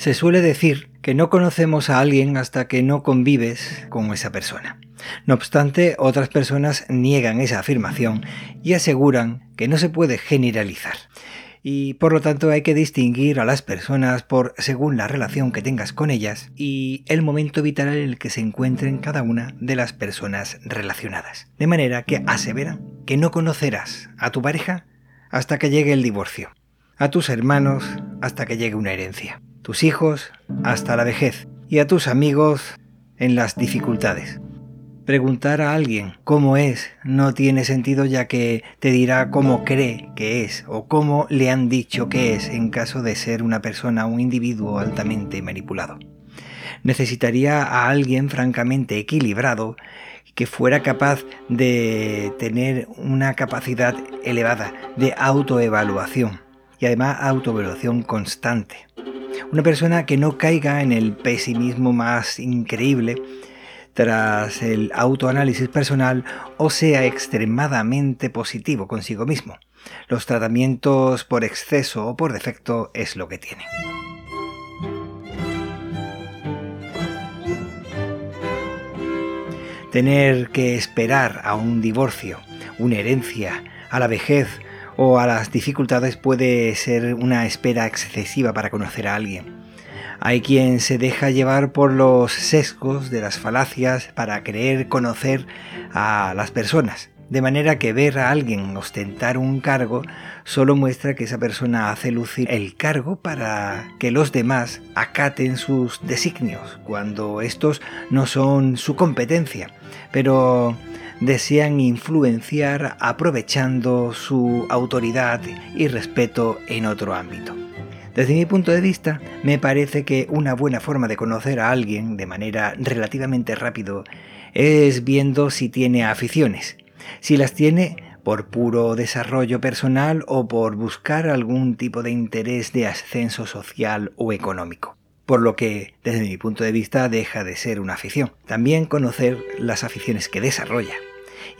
Se suele decir que no conocemos a alguien hasta que no convives con esa persona. No obstante, otras personas niegan esa afirmación y aseguran que no se puede generalizar. Y por lo tanto hay que distinguir a las personas por según la relación que tengas con ellas y el momento vital en el que se encuentren cada una de las personas relacionadas. De manera que aseveran que no conocerás a tu pareja hasta que llegue el divorcio, a tus hermanos hasta que llegue una herencia tus hijos hasta la vejez y a tus amigos en las dificultades. Preguntar a alguien cómo es no tiene sentido ya que te dirá cómo cree que es o cómo le han dicho que es en caso de ser una persona o un individuo altamente manipulado. Necesitaría a alguien francamente equilibrado que fuera capaz de tener una capacidad elevada de autoevaluación y además autoevaluación constante una persona que no caiga en el pesimismo más increíble tras el autoanálisis personal o sea extremadamente positivo consigo mismo. Los tratamientos por exceso o por defecto es lo que tiene. Tener que esperar a un divorcio, una herencia, a la vejez o a las dificultades puede ser una espera excesiva para conocer a alguien. Hay quien se deja llevar por los sesgos de las falacias para creer conocer a las personas, de manera que ver a alguien ostentar un cargo solo muestra que esa persona hace lucir el cargo para que los demás acaten sus designios, cuando estos no son su competencia. Pero desean influenciar aprovechando su autoridad y respeto en otro ámbito. Desde mi punto de vista, me parece que una buena forma de conocer a alguien de manera relativamente rápido es viendo si tiene aficiones. Si las tiene por puro desarrollo personal o por buscar algún tipo de interés de ascenso social o económico por lo que desde mi punto de vista deja de ser una afición. También conocer las aficiones que desarrolla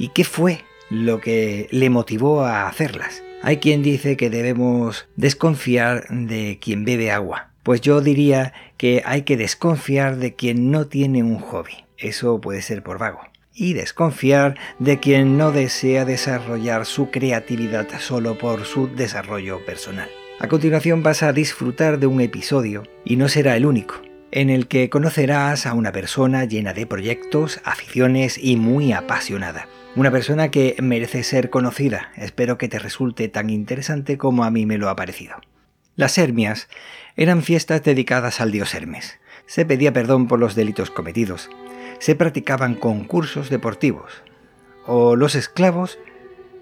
y qué fue lo que le motivó a hacerlas. Hay quien dice que debemos desconfiar de quien bebe agua. Pues yo diría que hay que desconfiar de quien no tiene un hobby. Eso puede ser por vago. Y desconfiar de quien no desea desarrollar su creatividad solo por su desarrollo personal. A continuación vas a disfrutar de un episodio, y no será el único, en el que conocerás a una persona llena de proyectos, aficiones y muy apasionada. Una persona que merece ser conocida. Espero que te resulte tan interesante como a mí me lo ha parecido. Las Hermias eran fiestas dedicadas al dios Hermes. Se pedía perdón por los delitos cometidos. Se practicaban concursos deportivos. O los esclavos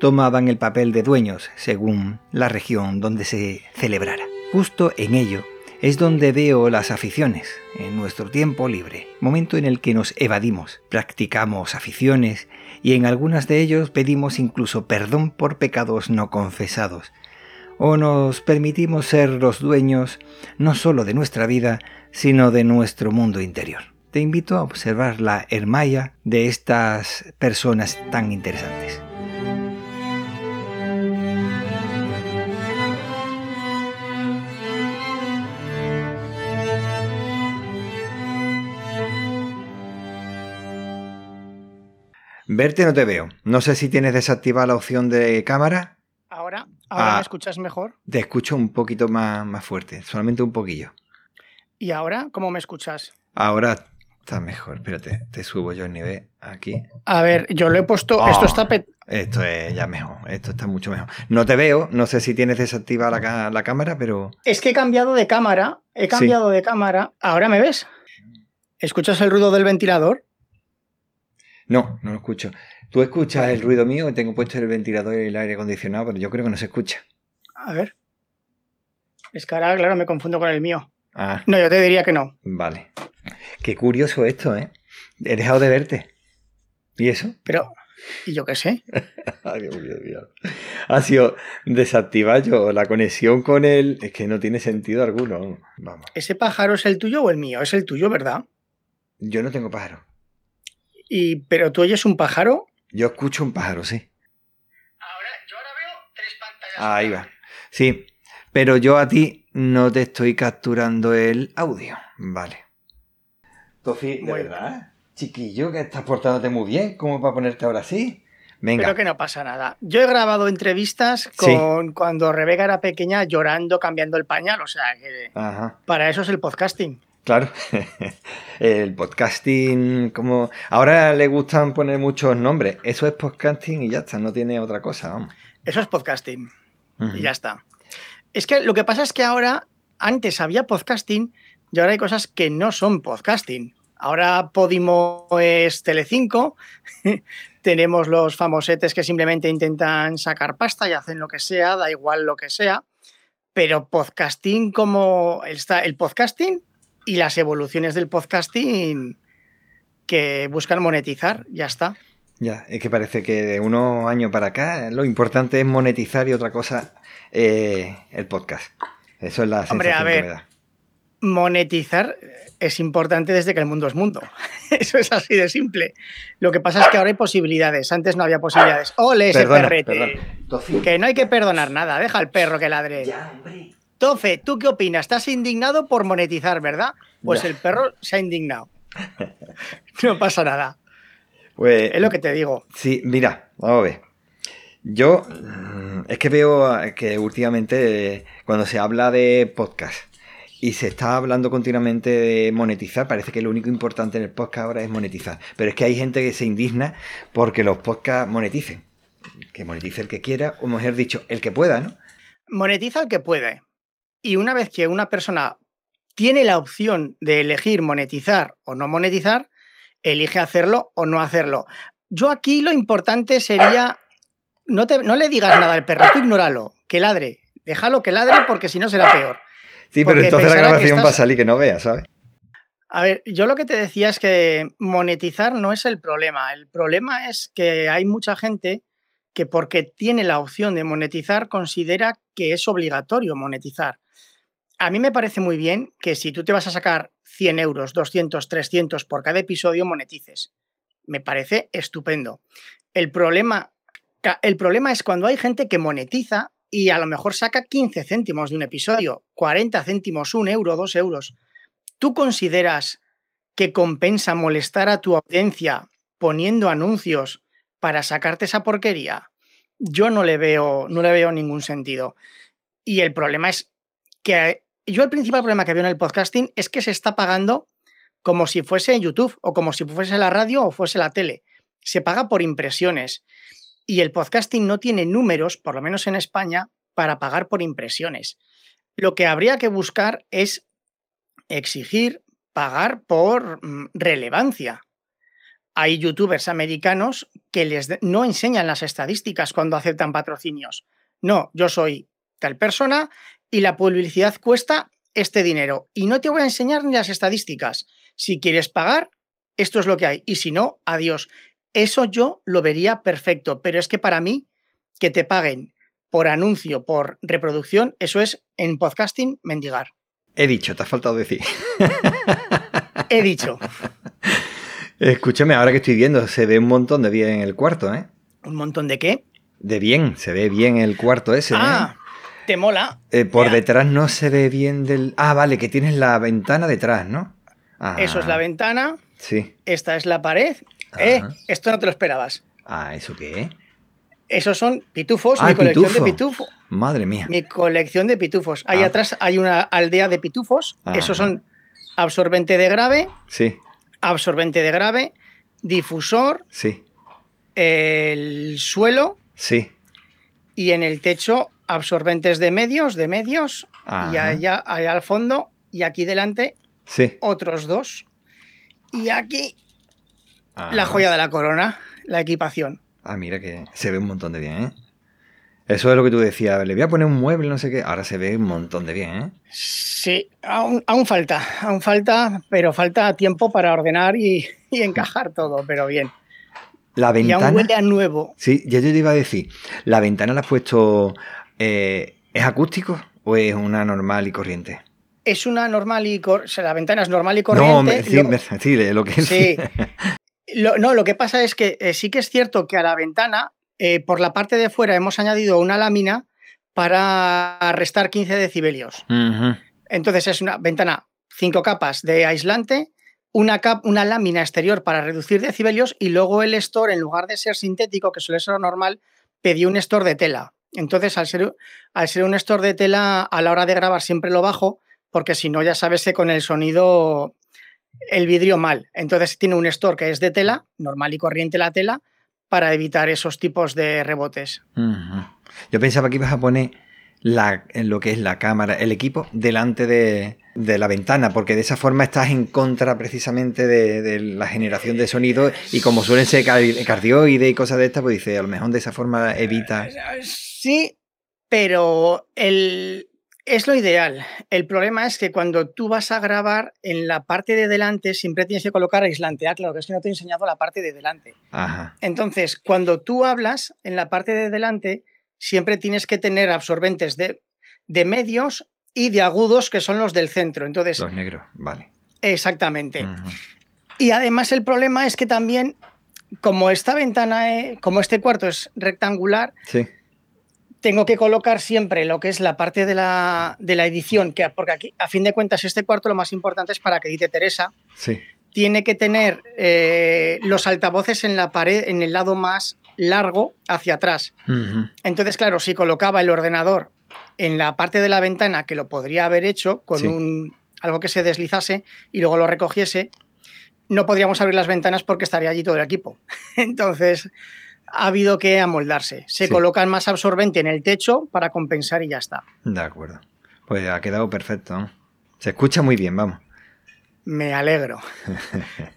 tomaban el papel de dueños según la región donde se celebrara. Justo en ello es donde veo las aficiones, en nuestro tiempo libre, momento en el que nos evadimos, practicamos aficiones y en algunas de ellos pedimos incluso perdón por pecados no confesados, o nos permitimos ser los dueños no solo de nuestra vida, sino de nuestro mundo interior. Te invito a observar la hermaya de estas personas tan interesantes. Verte no te veo. No sé si tienes desactivada la opción de cámara. Ahora, ahora me ah, escuchas mejor. Te escucho un poquito más, más fuerte, solamente un poquillo. ¿Y ahora cómo me escuchas? Ahora está mejor. Espérate, te subo yo el nivel aquí. A ver, yo lo he puesto. esto está. Esto es ya mejor. Esto está mucho mejor. No te veo. No sé si tienes desactivada la, cámara, pero. Es que he cambiado de cámara. He cambiado de cámara. ¿Ahora me ves? ¿Escuchas el ruido del ventilador? No, no lo escucho. Tú escuchas el ruido mío, tengo puesto el ventilador y el aire acondicionado, pero yo creo que no se escucha. A ver. Es que ahora, claro, me confundo con el mío. Ah. No, yo te diría que no. Vale. Qué curioso esto, ¿eh? He dejado de verte. ¿Y eso? Pero, ¿y yo qué sé? Ay, Dios mío, Dios. Ha sido desactivar yo la conexión con él. Es que no tiene sentido alguno. Vamos. ¿Ese pájaro es el tuyo o el mío? Es el tuyo, ¿verdad? Yo no tengo pájaro. Y, ¿Pero tú oyes un pájaro? Yo escucho un pájaro, sí. Ahora, yo ahora veo tres pantallas. Ahí va. Sí. pero yo a ti no te estoy capturando el audio. Vale. Tofi, de verdad, chiquillo, que estás portándote muy bien, ¿cómo para ponerte ahora así? Venga. Pero que no pasa nada. Yo he grabado entrevistas con cuando Rebeca era pequeña llorando, cambiando el pañal. O sea, que para eso es el podcasting. Claro, el podcasting, como ahora le gustan poner muchos nombres, eso es podcasting y ya está, no tiene otra cosa, vamos. Eso es podcasting y ya está. Es que lo que pasa es que ahora, antes había podcasting y ahora hay cosas que no son podcasting. Ahora Podimo es Telecinco, tenemos los famosetes que simplemente intentan sacar pasta y hacen lo que sea, da igual lo que sea, pero podcasting como está el podcasting y las evoluciones del podcasting que buscan monetizar, ya está. Ya, es que parece que de unos años para acá lo importante es monetizar y otra cosa eh, el podcast. Eso es la Hombre, a ver, monetizar es importante desde que el mundo es mundo. Eso es así de simple. Lo que pasa es que ahora hay posibilidades. Antes no había posibilidades. ¡Ole ese perrete! Que no hay que perdonar nada. Deja al perro que ladre. Ya, hombre. Tofe, ¿tú qué opinas? Estás indignado por monetizar, ¿verdad? Pues el perro se ha indignado. No pasa nada. Pues, es lo que te digo. Sí, mira, vamos a ver. Yo mm, es que veo que últimamente cuando se habla de podcast y se está hablando continuamente de monetizar, parece que lo único importante en el podcast ahora es monetizar. Pero es que hay gente que se indigna porque los podcasts moneticen. Que monetice el que quiera, o mejor dicho, el que pueda, ¿no? Monetiza el que puede. Y una vez que una persona tiene la opción de elegir monetizar o no monetizar, elige hacerlo o no hacerlo. Yo aquí lo importante sería, no, te, no le digas nada al perro, tú ignóralo, que ladre, déjalo que ladre porque si no será peor. Sí, pero entonces la grabación va a salir que no vea, ¿sabes? A ver, yo lo que te decía es que monetizar no es el problema. El problema es que hay mucha gente que porque tiene la opción de monetizar considera que es obligatorio monetizar. A mí me parece muy bien que si tú te vas a sacar 100 euros, 200, 300 por cada episodio, monetices. Me parece estupendo. El problema, el problema es cuando hay gente que monetiza y a lo mejor saca 15 céntimos de un episodio, 40 céntimos, un euro, dos euros. ¿Tú consideras que compensa molestar a tu audiencia poniendo anuncios para sacarte esa porquería? Yo no le veo, no le veo ningún sentido. Y el problema es que yo el principal problema que veo en el podcasting es que se está pagando como si fuese YouTube o como si fuese la radio o fuese la tele. Se paga por impresiones y el podcasting no tiene números, por lo menos en España, para pagar por impresiones. Lo que habría que buscar es exigir pagar por mm, relevancia. Hay youtubers americanos que les no enseñan las estadísticas cuando aceptan patrocinios. No, yo soy tal persona y la publicidad cuesta este dinero. Y no te voy a enseñar ni las estadísticas. Si quieres pagar, esto es lo que hay. Y si no, adiós. Eso yo lo vería perfecto, pero es que para mí que te paguen por anuncio, por reproducción, eso es en podcasting mendigar. He dicho, te ha faltado decir. He dicho. Escúchame, ahora que estoy viendo, se ve un montón de bien en el cuarto, ¿eh? ¿Un montón de qué? De bien, se ve bien el cuarto ese. ¿eh? Ah, te mola. Eh, por detrás no se ve bien del. Ah, vale, que tienes la ventana detrás, ¿no? Eso es la ventana. Sí. Esta es la pared. Eh, esto no te lo esperabas. Ah, ¿eso qué? Esos son pitufos, ah, mi colección de pitufos. Madre mía. Mi colección de pitufos. Ahí ah. atrás hay una aldea de pitufos. Esos son absorbente de grave. Sí. Absorbente de grave, difusor. Sí. El suelo. Sí. Y en el techo, absorbentes de medios, de medios. Y allá, allá al fondo, y aquí delante, sí. otros dos. Y aquí la joya de la corona, la equipación. Ah, mira que se ve un montón de bien, ¿eh? Eso es lo que tú decías, le voy a poner un mueble, no sé qué. Ahora se ve un montón de bien, ¿eh? Sí, aún, falta, aún falta, pero falta tiempo para ordenar y, encajar todo, pero bien. La ventana. Y aún huele a nuevo. Sí, ya yo te iba a decir, ¿la ventana la has puesto. Eh, ¿Es acústico o es una normal y corriente? Es una normal y corriente. la ventana es normal y corriente. No, sí, sí, lo que. Sí. no, lo que pasa es que eh, sí que es cierto que a la ventana, eh, por la parte de fuera, hemos añadido una lámina para restar 15 decibelios. Entonces es una ventana, cinco capas de aislante, una, una lámina exterior para reducir decibelios y luego el store, en lugar de ser sintético, que suele ser lo normal, pedí un store de tela. Entonces, al ser, al ser un store de tela, a la hora de grabar siempre lo bajo, porque si no, ya sabes que con el sonido el vidrio mal. Entonces tiene un store que es de tela, normal y corriente la tela, para evitar esos tipos de rebotes. Yo pensaba que ibas a poner la, lo que es la cámara, el equipo, delante de, la ventana, porque de esa forma estás en contra precisamente de, la generación de sonido y como suelen ser cardioide y cosas de estas, pues dice, a lo mejor de esa forma evita... Sí, pero el, es lo ideal. El problema es que cuando tú vas a grabar en la parte de delante siempre tienes que colocar aislante. Ah, claro, que es que no te he enseñado la parte de delante. Entonces, cuando tú hablas en la parte de delante, siempre tienes que tener absorbentes de, de medios y de agudos, que son los del centro. Entonces, los negros, vale. Exactamente. Y además el problema es que también, como esta ventana, como este cuarto es rectangular, tengo que colocar siempre lo que es la parte de la, de la, edición, que, porque aquí, a fin de cuentas, este cuarto lo más importante es para que edite Teresa. Sí. Tiene que tener eh, los altavoces en la pared, en el lado más largo hacia atrás. Entonces, claro, si colocaba el ordenador en la parte de la ventana, que lo podría haber hecho con un, algo que se deslizase y luego lo recogiese, no podríamos abrir las ventanas porque estaría allí todo el equipo. Entonces, ha habido que amoldarse. Se colocan más absorbente en el techo para compensar y ya está. De acuerdo. Pues ha quedado perfecto. Se escucha muy bien, vamos. Me alegro.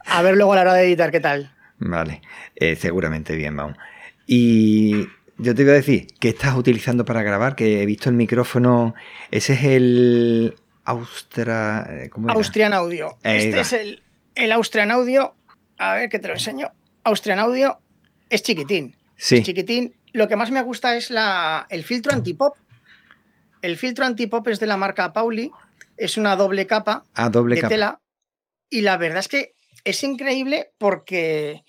A ver luego a la hora de editar qué tal. Vale, eh, seguramente bien, vamos. Y yo te iba a decir, ¿qué estás utilizando para grabar? Que he visto el micrófono. Ese es el Austra. Eh, Austrian Audio. este es el, el, Austrian Audio. A ver que te lo enseño. Austrian Audio es chiquitín. Sí. Es chiquitín. Lo que más me gusta es la, el filtro antipop. El filtro antipop es de la marca Pauli. Es una doble capa ah, doble de tela. Y la verdad es que es increíble porque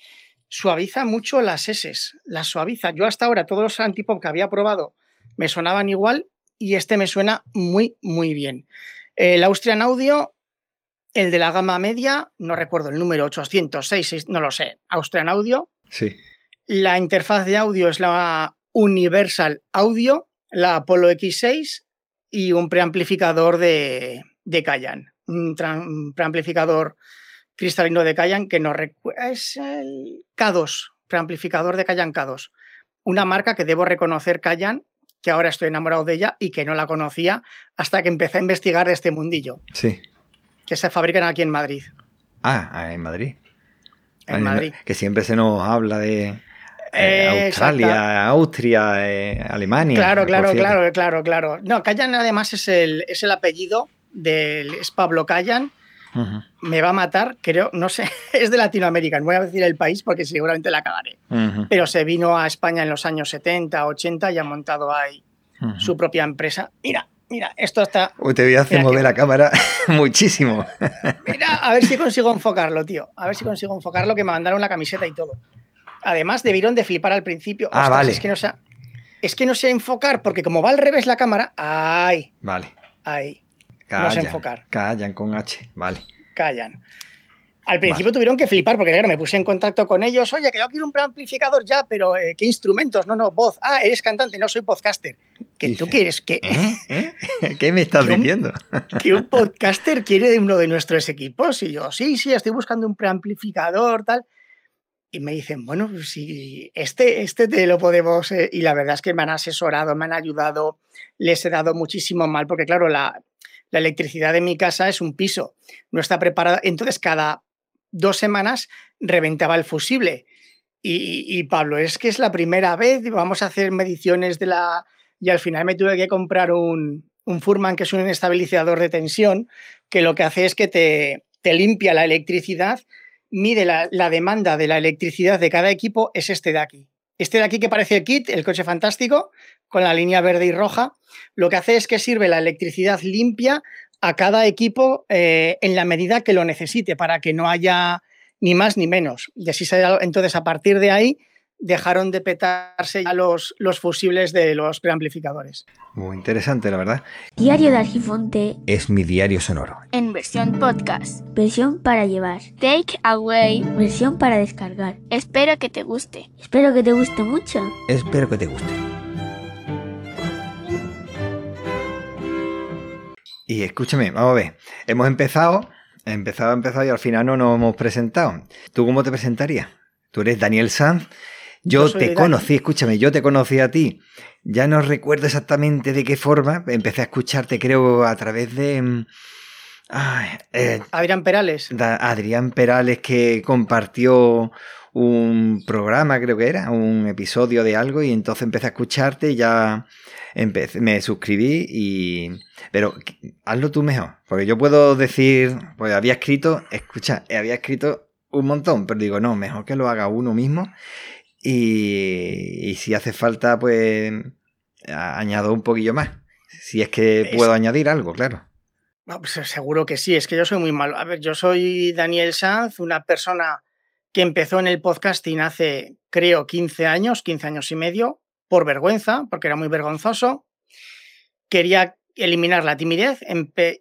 suaviza mucho las S, las suaviza. Yo hasta ahora todos los antipop que había probado me sonaban igual y este me suena muy, muy bien. El Austrian Audio, el de la gama media, no recuerdo el número 806, no lo sé, Austrian Audio. Sí. La interfaz de audio es la Universal Audio, la Apollo X6 y un preamplificador de, de Kayan, un preamplificador cristalino de Kayan que no. Es el K2, preamplificador de Kayan K2. Una marca que debo reconocer, Kayan, que ahora estoy enamorado de ella y que no la conocía hasta que empecé a investigar de este mundillo. Sí. Que se fabrican aquí en Madrid. Ah, ah en Madrid. En Madrid. Que siempre se nos habla de. Eh, Australia, Austria, eh, Alemania. Claro, claro, claro, claro, claro. No, Kayan además es el, es el apellido del es Pablo Kayan, me va a matar, creo, no sé, es de Latinoamérica, no voy a decir el país porque seguramente la cagaré, pero se vino a España en los años 70, 80 y ha montado ahí su propia empresa. Mira, mira, esto está... Uy, te voy a hacer mover la cámara muchísimo. Mira, a ver si consigo enfocarlo, tío, a ver si consigo enfocarlo, que me mandaron la camiseta y todo. Además, debieron de flipar al principio. Ah, vale. Es que no sé, es que no sé enfocar, porque como va al revés la cámara, ¡ay! Vale. Ahí. Callan, enfocar. Callan con H, vale. Callan. Al principio tuvieron que flipar porque claro, me puse en contacto con ellos. Oye, que yo quiero un amplificador ya, pero eh, ¿qué instrumentos? No, no, voz. Ah, eres cantante, no soy podcaster. ¿Qué tú quieres? que ¿Eh? ¿Eh? ¿Qué me estás diciendo? que un podcaster quiere de uno de nuestros equipos. Y yo, sí, sí, estoy buscando un preamplificador, tal. Y me dicen, bueno, sí, este, este te lo podemos. y la verdad es que me han asesorado, me han ayudado, les he dado muchísimo mal, porque claro, la, la electricidad de mi casa es un piso, no está preparada. Entonces, cada dos semanas reventaba el fusible. Y, Pablo, es que es la primera vez, vamos a hacer mediciones de la... Y al final me tuve que comprar un, un Furman, que es un estabilizador de tensión, que lo que hace es que te, te limpia la electricidad, mide la, demanda de la electricidad de cada equipo, es este de aquí. Este de aquí que parece el kit, el coche fantástico, con la línea verde y roja, lo que hace es que sirve la electricidad limpia a cada equipo eh, en la medida que lo necesite, para que no haya ni más ni menos. Y así se, entonces, a partir de ahí, dejaron de petarse ya los, los fusibles de los preamplificadores. Muy interesante, la verdad. Diario de Argifonte Es mi diario sonoro. en versión podcast. versión para llevar, Take away. versión para descargar. Espero que te guste. Espero que te guste mucho. Espero que te guste. Y escúchame, vamos a ver. Hemos empezado, empezado, empezado y al final no nos hemos presentado. ¿Tú cómo te presentarías? Tú eres Daniel Sanz. Yo, te conocí, escúchame, yo te conocí a ti. Ya no recuerdo exactamente de qué forma. Empecé a escucharte, creo, a través de. mm, ay, eh, Adrián Perales. Adrián Perales que compartió un programa, creo que era, un episodio de algo, y entonces empecé a escucharte y ya empecé, me suscribí y... Pero hazlo tú mejor, porque yo puedo decir, pues había escrito, escucha, había escrito un montón, pero digo, no, mejor que lo haga uno mismo y, y si hace falta, pues añado un poquillo más. Si es que Es- puedo añadir algo, claro. Ah, pues seguro que sí, es que yo soy muy malo. A ver, yo soy Daniel Sanz, una persona que empezó en el podcasting hace, creo, 15 años, 15 años y medio, por vergüenza, porque era muy vergonzoso. Quería eliminar la timidez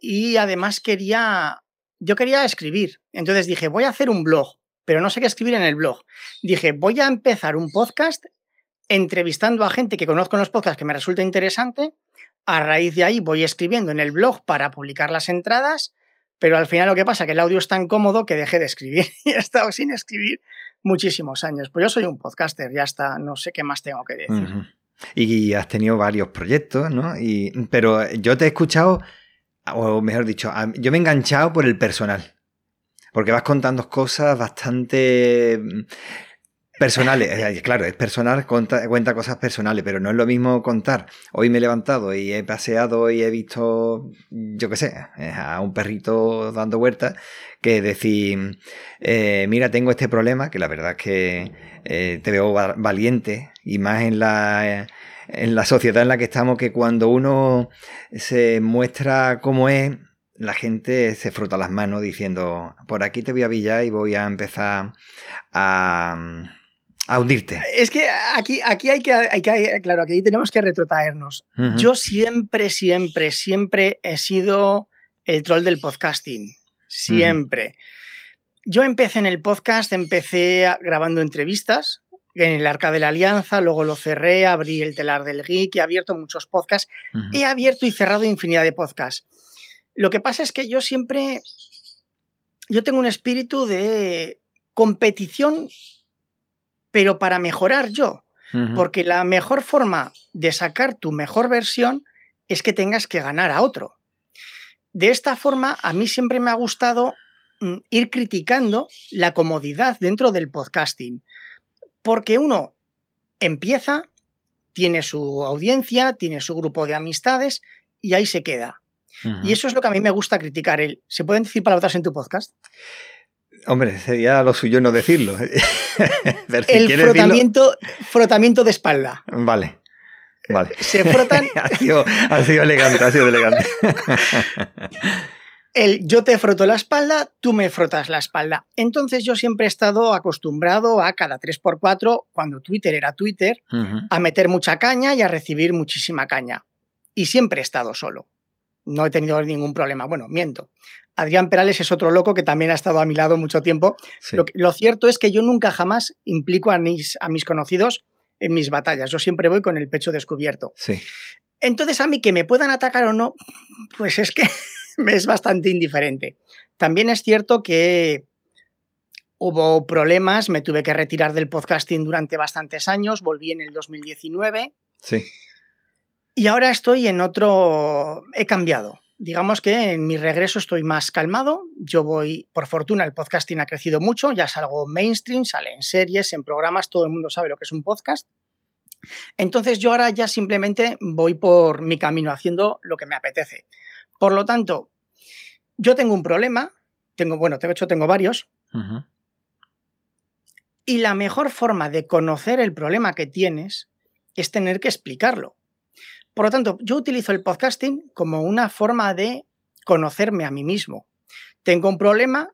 y además quería, yo quería escribir. Entonces dije, voy a hacer un blog, pero no sé qué escribir en el blog. Dije, voy a empezar un podcast entrevistando a gente que conozco en los podcasts que me resulta interesante a raíz de ahí voy escribiendo en el blog para publicar las entradas, pero al final lo que pasa es que el audio es tan cómodo que dejé de escribir y he estado sin escribir muchísimos años. Pues yo soy un podcaster, ya está, no sé qué más tengo que decir. Y has tenido varios proyectos, ¿no? Y, pero yo te he escuchado, o mejor dicho, yo me he enganchado por el personal. Porque vas contando cosas bastante mm, personales. Claro, es personal, cuenta, cosas personales, pero no es lo mismo contar. Hoy me he levantado y he paseado y he visto, yo qué sé, eh, a un perrito dando vueltas, que decir, eh, mira, tengo este problema, que la verdad es que eh, te veo va- valiente y más en la, en la sociedad en la que estamos, que cuando uno se muestra como es, la gente se frota las manos diciendo, por aquí te voy a pillar y voy a empezar a, a hundirte. Es que aquí, aquí hay, que, hay que, claro, aquí tenemos que retrotraernos. Yo siempre, siempre, siempre he sido el troll del podcasting. Siempre. Yo empecé en el podcast, empecé grabando entrevistas en el Arca de la Alianza, luego lo cerré, abrí el telar del geek, he abierto muchos podcasts, he abierto y cerrado infinidad de podcasts. Lo que pasa es que yo siempre, yo tengo un espíritu de competición, pero para mejorar yo. Porque la mejor forma de sacar tu mejor versión es que tengas que ganar a otro. De esta forma, a mí siempre me ha gustado mm, ir criticando la comodidad dentro del podcasting. Porque uno empieza, tiene su audiencia, tiene su grupo de amistades y ahí se queda. Y eso es lo que a mí me gusta criticar. El, ¿Se pueden decir palabras en tu podcast? Hombre, sería lo suyo no decirlo. Pero si El decirlo- frotamiento, frotamiento de espalda. Vale. Vale. Se frotan ha, sido, ha sido elegante, ha sido elegante. el yo te froto la espalda, tú me frotas la espalda. Entonces yo siempre he estado acostumbrado a cada 3x4, cuando Twitter era Twitter, a meter mucha caña y a recibir muchísima caña. Y siempre he estado solo. No he tenido ningún problema. Bueno, miento. Adrián Perales es otro loco que también ha estado a mi lado mucho tiempo. Sí. Lo, lo cierto es que yo nunca jamás implico a mis, a mis conocidos en mis batallas. Yo siempre voy con el pecho descubierto. Sí. Entonces a mí que me puedan atacar o no, pues es que me es bastante indiferente. También es cierto que hubo problemas, me tuve que retirar del podcasting durante bastantes años, volví en el 2019 Sí. Y ahora estoy en otro, he cambiado. Digamos que en mi regreso estoy más calmado. Yo voy, por fortuna, el podcasting ha crecido mucho, ya salgo mainstream, sale en series, en programas, todo el mundo sabe lo que es un podcast. Entonces yo ahora ya simplemente voy por mi camino haciendo lo que me apetece. Por lo tanto, yo tengo un problema, tengo, bueno, de hecho tengo varios, y la mejor forma de conocer el problema que tienes es tener que explicarlo. Por lo tanto, yo utilizo el podcasting como una forma de conocerme a mí mismo. Tengo un problema,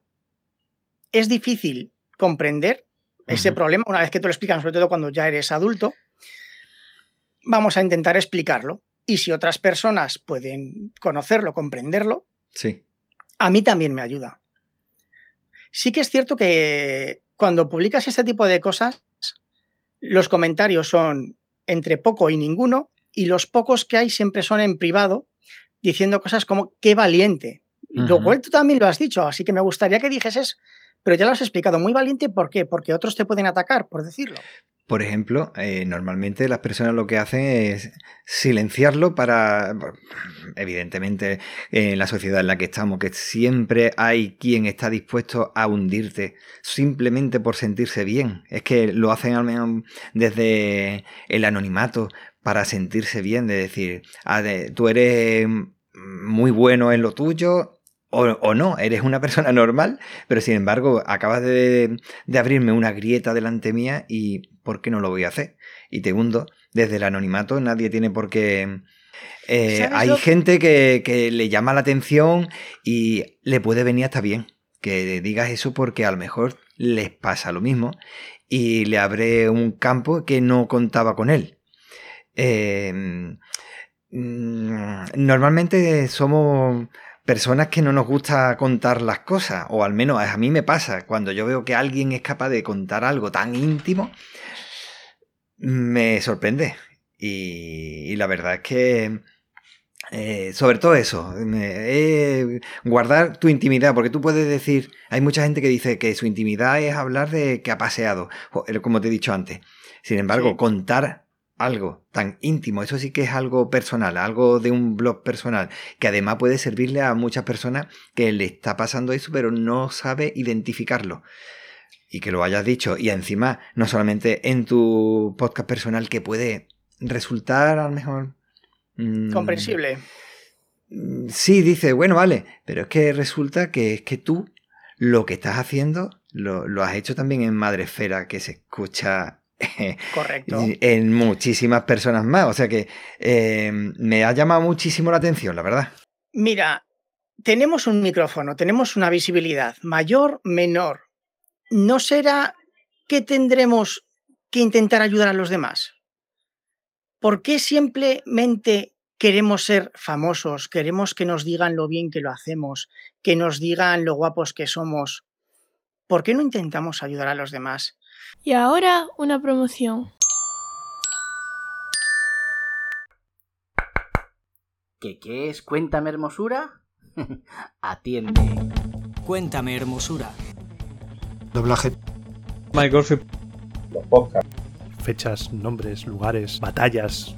es difícil comprender ese problema, una vez que te lo explican, sobre todo cuando ya eres adulto, vamos a intentar explicarlo. Y si otras personas pueden conocerlo, comprenderlo, Sí. a mí también me ayuda. Sí que es cierto que cuando publicas este tipo de cosas, los comentarios son entre poco y ninguno, y los pocos que hay siempre son en privado, diciendo cosas como qué valiente. Lo cual tú también lo has dicho, así que me gustaría que dijeses, pero ya lo has explicado, muy valiente, ¿por qué? Porque otros te pueden atacar, por decirlo. Por ejemplo, eh, normalmente las personas lo que hacen es silenciarlo para, evidentemente, en la sociedad en la que estamos, que siempre hay quien está dispuesto a hundirte simplemente por sentirse bien. Es que lo hacen al menos desde el anonimato para sentirse bien, de decir, "Ah, de- tú eres muy bueno en lo tuyo. O, o no, eres una persona normal, pero sin embargo acabas de, de abrirme una grieta delante mía y ¿por qué no lo voy a hacer? Y te hundo desde el anonimato, nadie tiene por qué... eh, ¿Sabes hay lo- gente que, que le llama la atención y le puede venir hasta bien que digas eso porque a lo mejor les pasa lo mismo y le abre un campo que no contaba con él. Eh, mm, normalmente somos personas que no nos gusta contar las cosas, o al menos a mí me pasa, cuando yo veo que alguien es capaz de contar algo tan íntimo, me sorprende. Y, y la verdad es que, eh, sobre todo eso, eh, guardar tu intimidad, porque tú puedes decir, hay mucha gente que dice que su intimidad es hablar de que ha paseado, eh, como te he dicho antes. Sin embargo, Sí. contar algo tan íntimo, eso sí que es algo personal, algo de un blog personal, que además puede servirle a muchas personas que le está pasando eso, pero no sabe identificarlo. Y que lo hayas dicho, y encima, no solamente en tu podcast personal, que puede resultar a lo mejor... mm, Comprensible. mm, Sí, dice, bueno, vale, pero es que resulta que es que tú lo que estás haciendo lo, lo has hecho también en Madresfera, que se escucha Correcto. en muchísimas personas más. O sea que eh, me ha llamado muchísimo la atención, la verdad. Mira, tenemos un micrófono, tenemos una visibilidad mayor, menor. ¿No será que tendremos que intentar ayudar a los demás? ¿Por qué simplemente queremos ser famosos, queremos que nos digan lo bien que lo hacemos, que nos digan lo guapos que somos? ¿Por qué no intentamos ayudar a los demás? Y ahora una promoción. ¿Qué, qué es? Cuéntame hermosura. Atiende. Cuéntame, hermosura. Doblaje. Michael Phil- Fechas, nombres, lugares, batallas.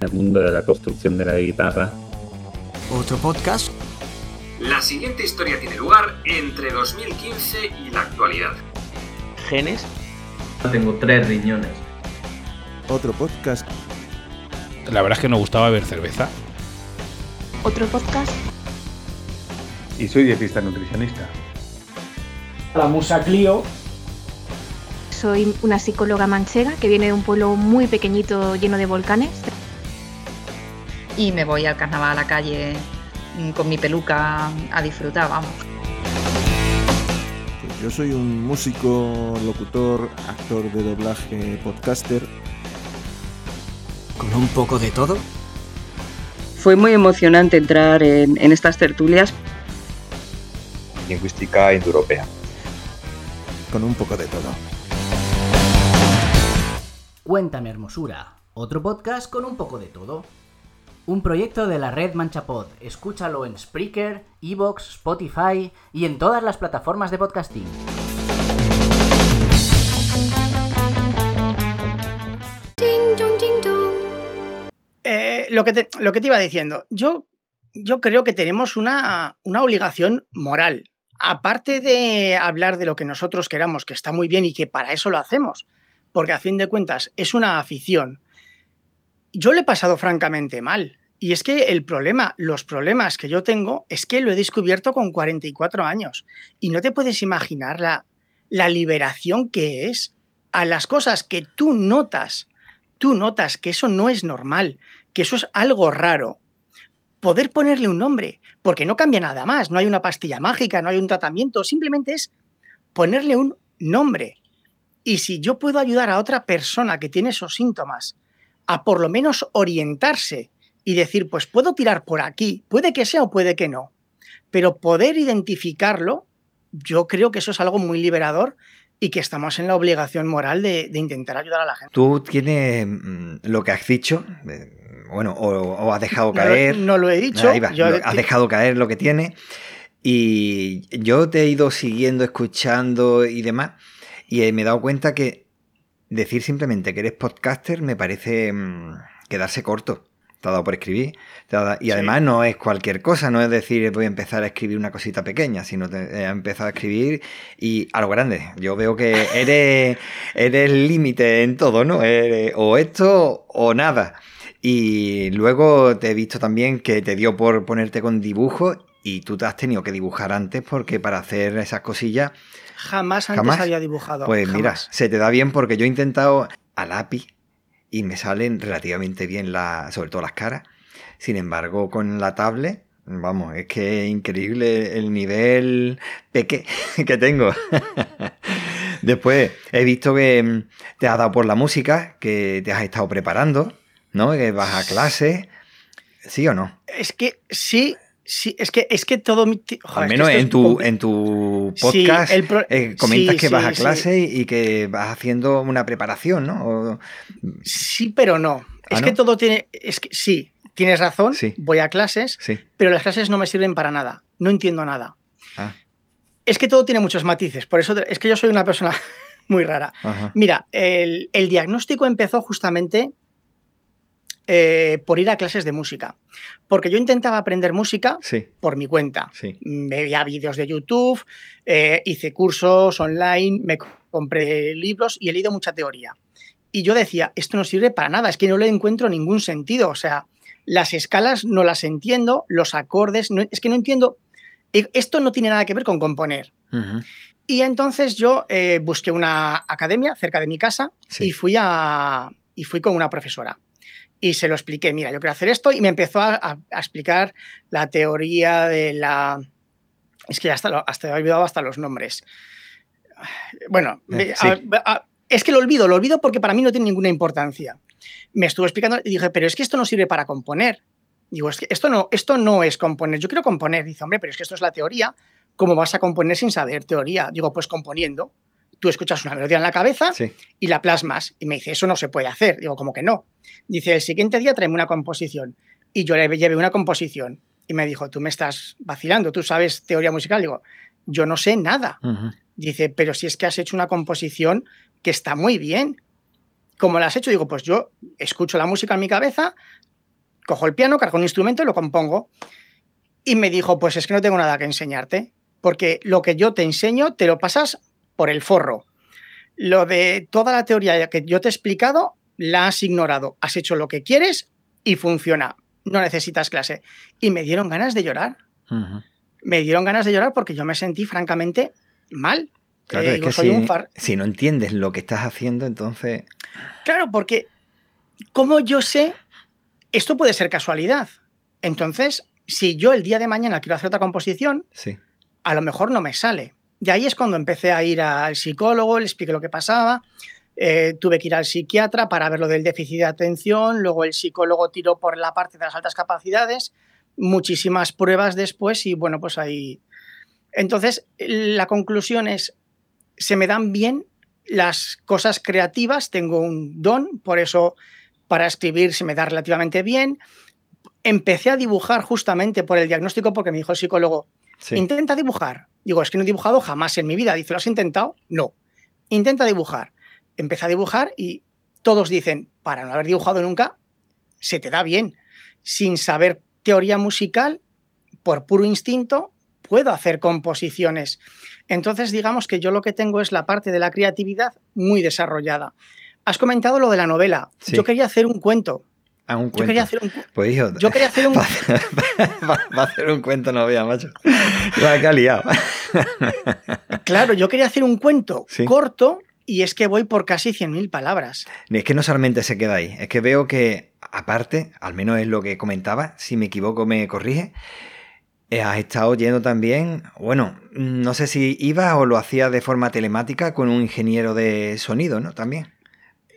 el mundo de la construcción de la guitarra. Otro podcast. La siguiente historia tiene lugar entre 2015 y la actualidad. Genes. Tengo tres riñones. Otro podcast. La verdad es que nos gustaba beber cerveza. Otro podcast. Y soy dietista nutricionista. La musa Clio. Soy una psicóloga manchega que viene de un pueblo muy pequeñito lleno de volcanes. Y me voy al carnaval a la calle con mi peluca a disfrutar, vamos. Yo soy un músico, locutor, actor de doblaje, podcaster. Con un poco de todo. Fue muy emocionante entrar en, en estas tertulias. Lingüística indoeuropea. Con un poco de todo. Cuéntame hermosura. Otro podcast con un poco de todo. Un proyecto de la red Manchapod. Escúchalo en Spreaker, Evox, Spotify y en todas las plataformas de podcasting. Eh, lo, que te, lo que te iba diciendo, yo, yo creo que tenemos una, una obligación moral. Aparte de hablar de lo que nosotros queramos, que está muy bien y que para eso lo hacemos, porque a fin de cuentas es una afición. Yo le he pasado francamente mal. Y es que el problema, los problemas que yo tengo, es que lo he descubierto con 44 años. Y no te puedes imaginar la, la liberación que es a las cosas que tú notas tú notas que eso no es normal, que eso es algo raro, poder ponerle un nombre, porque no cambia nada más, no hay una pastilla mágica, no hay un tratamiento, simplemente es ponerle un nombre. Y si yo puedo ayudar a otra persona que tiene esos síntomas a por lo menos orientarse y decir, pues puedo tirar por aquí, puede que sea o puede que no, pero poder identificarlo, yo creo que eso es algo muy liberador y que estamos en la obligación moral de, de intentar ayudar a la gente. Tú tienes mm, lo que has dicho, eh, bueno, o, o has dejado caer. No, no, lo he dicho. Ahí va, yo, has dejado caer lo que tiene. Y yo te he ido siguiendo, escuchando y demás. Y me he dado cuenta que decir simplemente que eres podcaster me parece mmm, quedarse corto. Te ha dado por escribir. Dado, y además no es cualquier cosa, no es decir voy a empezar a escribir una cosita pequeña, sino te, he empezado a escribir y a lo grande. Yo veo que eres, eres límite en todo, ¿no? Eres o esto o nada. Y luego te he visto también que te dio por ponerte con dibujos y tú te has tenido que dibujar antes porque para hacer esas cosillas... Jamás antes jamás, había dibujado. Pues jamás. mira, se te da bien porque yo he intentado a lápiz y me salen relativamente bien, la, sobre todo las caras. Sin embargo, con la tablet, vamos, es que es increíble el nivel peque que tengo. Después he visto que mm, te has dado por la música, que te has estado preparando, ¿no? Que vas a clase. ¿Sí o no? Es que sí, Sí, es que, es que todo mi... Joder, Al menos es en, tu, en tu podcast sí, pro... eh, comentas sí, que vas a clase y que vas haciendo una preparación, ¿no? O... Sí, pero no. ¿Ah, es no? que todo tiene... Es que sí, tienes razón, voy a clases, pero las clases no me sirven para nada. No entiendo nada. Ah. Es que todo tiene muchos matices. Por eso es que yo soy una persona muy rara. Ajá. Mira, el, el diagnóstico empezó justamente eh, por ir a clases de música. Porque yo intentaba aprender música sí. por mi cuenta. Sí. Veía vídeos de YouTube, eh, hice cursos online, me compré libros y he leído mucha teoría. Y yo decía, esto no sirve para nada, es que no le encuentro ningún sentido. O sea, las escalas no las entiendo, los acordes, no, es que no entiendo. Esto no tiene nada que ver con componer. Uh -huh. Y entonces yo eh, busqué una academia cerca de mi casa sí. y, fui a, y fui con una profesora y se lo expliqué, mira, yo quiero hacer esto y me empezó a, a, a explicar la teoría de la... Es que ya hasta, lo, hasta he olvidado hasta los nombres. Bueno, eh, sí. a, es que lo olvido, lo olvido porque para mí no tiene ninguna importancia. Me estuvo explicando y dije, pero es que esto no sirve para componer. Digo, es que esto no, esto no es componer, yo quiero componer. Dice, hombre, pero es que esto es la teoría, ¿cómo vas a componer sin saber teoría? Digo, pues componiendo tú escuchas una melodía en la cabeza sí. y la plasmas. Y me dice, eso no se puede hacer. Digo, como que no. Dice, el siguiente día tráeme una composición. Y yo le llevé una composición. Y me dijo, tú me estás vacilando, tú sabes teoría musical. Digo, yo no sé nada. Uh -huh. Dice, pero si es que has hecho una composición que está muy bien. ¿Cómo la has hecho? Digo, pues yo escucho la música en mi cabeza, cojo el piano, cargo un instrumento y lo compongo. Y me dijo, pues es que no tengo nada que enseñarte, porque lo que yo te enseño te lo pasas por el forro. Lo de toda la teoría que yo te he explicado, la has ignorado. Has hecho lo que quieres y funciona. No necesitas clase. Y me dieron ganas de llorar. Uh -huh. Me dieron ganas de llorar porque yo me sentí francamente mal. Claro, eh, es que si, far... si, no entiendes lo que estás haciendo, entonces... Claro, porque como yo sé, esto puede ser casualidad. Entonces, si yo el día de mañana quiero hacer otra composición, sí. a lo mejor no me sale. Y ahí es cuando empecé a ir al psicólogo, le expliqué lo que pasaba, eh, tuve que ir al psiquiatra para ver lo del déficit de atención, luego el psicólogo tiró por la parte de las altas capacidades, muchísimas pruebas después y bueno, pues ahí... Entonces, la conclusión es, se me dan bien las cosas creativas, tengo un don, por eso para escribir se me da relativamente bien. Empecé a dibujar justamente por el diagnóstico porque me dijo el psicólogo, sí. intenta dibujar. Digo, es que no he dibujado jamás en mi vida. Dice, ¿lo has intentado? No. Intenta dibujar. Empecé a dibujar y todos dicen, para no haber dibujado nunca, se te da bien. Sin saber teoría musical, por puro instinto, puedo hacer composiciones. Entonces, digamos que yo lo que tengo es la parte de la creatividad muy desarrollada. Has comentado lo de la novela. Sí. Yo quería hacer un cuento. Ah, un cuento. Yo quería hacer un, pues hijo, yo quería hacer un... Va, a hacer un cuento, no vea, macho. Va que ha liado. claro, yo quería hacer un cuento sí. corto y es que voy por casi 100.000 palabras. Es que no solamente se queda ahí, es que veo que, aparte, al menos es lo que comentaba, si me equivoco me corrige, Eh, has estado oyendo también, bueno, no sé si ibas o lo hacías de forma telemática con un ingeniero de sonido, ¿no? También.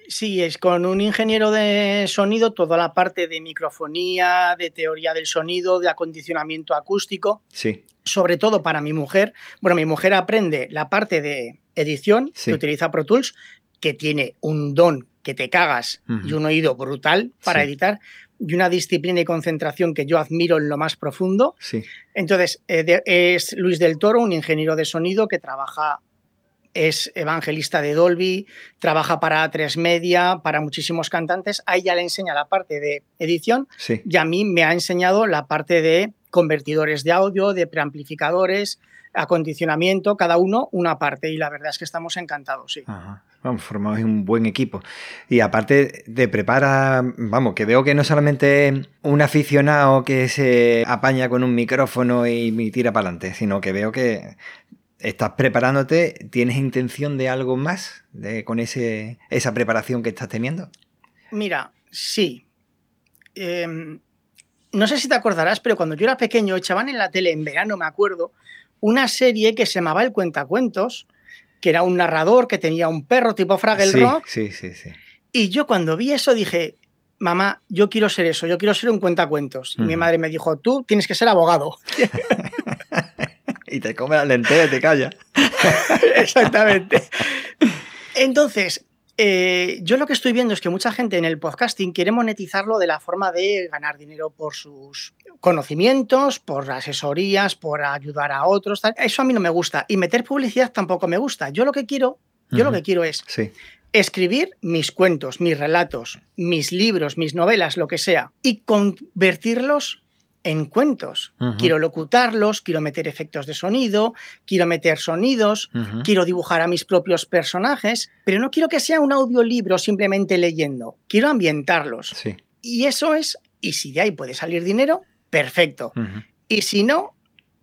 Sí, es con un ingeniero de sonido, toda la parte de microfonía, de teoría del sonido, de acondicionamiento acústico. Sí. Sobre todo para mi mujer. Bueno, mi mujer aprende la parte de edición, Sí. que utiliza Pro Tools, que tiene un don que te cagas y un oído brutal para Sí. editar y una disciplina y concentración que yo admiro en lo más profundo. Sí. Entonces, eh, de- es Luis del Toro, un ingeniero de sonido que trabaja, es evangelista de Dolby, trabaja para A3 Media, para muchísimos cantantes. A ella le enseña la parte de edición Sí. y a mí me ha enseñado la parte de convertidores de audio, de preamplificadores, acondicionamiento, cada uno una parte. Y la verdad es que estamos encantados, sí. Ajá. Vamos, formamos un buen equipo. Y aparte te prepara, vamos, que veo que no solamente un aficionado que se apaña con un micrófono y y tira para adelante, sino que veo que estás preparándote, tienes intención de algo más de, con ese, esa preparación que estás teniendo. Mira, sí. Em, no sé si te acordarás, pero cuando yo era pequeño echaban en la tele, en verano me acuerdo, una serie que se llamaba El Cuentacuentos, que era un narrador que tenía un perro tipo Fraggle sí, Rock. sí, sí, sí. Y yo cuando vi eso dije, mamá, yo quiero ser eso, yo quiero ser un cuentacuentos. Y mi madre me dijo, tú tienes que ser abogado. Y te come la lenteja y te calla. Exactamente. Entonces, eh, yo lo que estoy viendo es que mucha gente en el podcasting quiere monetizarlo de la forma de ganar dinero por sus conocimientos, por asesorías, por ayudar a otros. tal. Eso a mí no me gusta. Y meter publicidad tampoco me gusta. Yo lo que quiero, yo lo que quiero es Sí. escribir mis cuentos, mis relatos, mis libros, mis novelas, lo que sea, y convertirlos en cuentos. Quiero locutarlos, quiero meter efectos de sonido, quiero meter sonidos, quiero dibujar a mis propios personajes, pero no quiero que sea un audiolibro simplemente leyendo, quiero ambientarlos. Sí. Y eso es, y si de ahí puede salir dinero, perfecto. Y si no,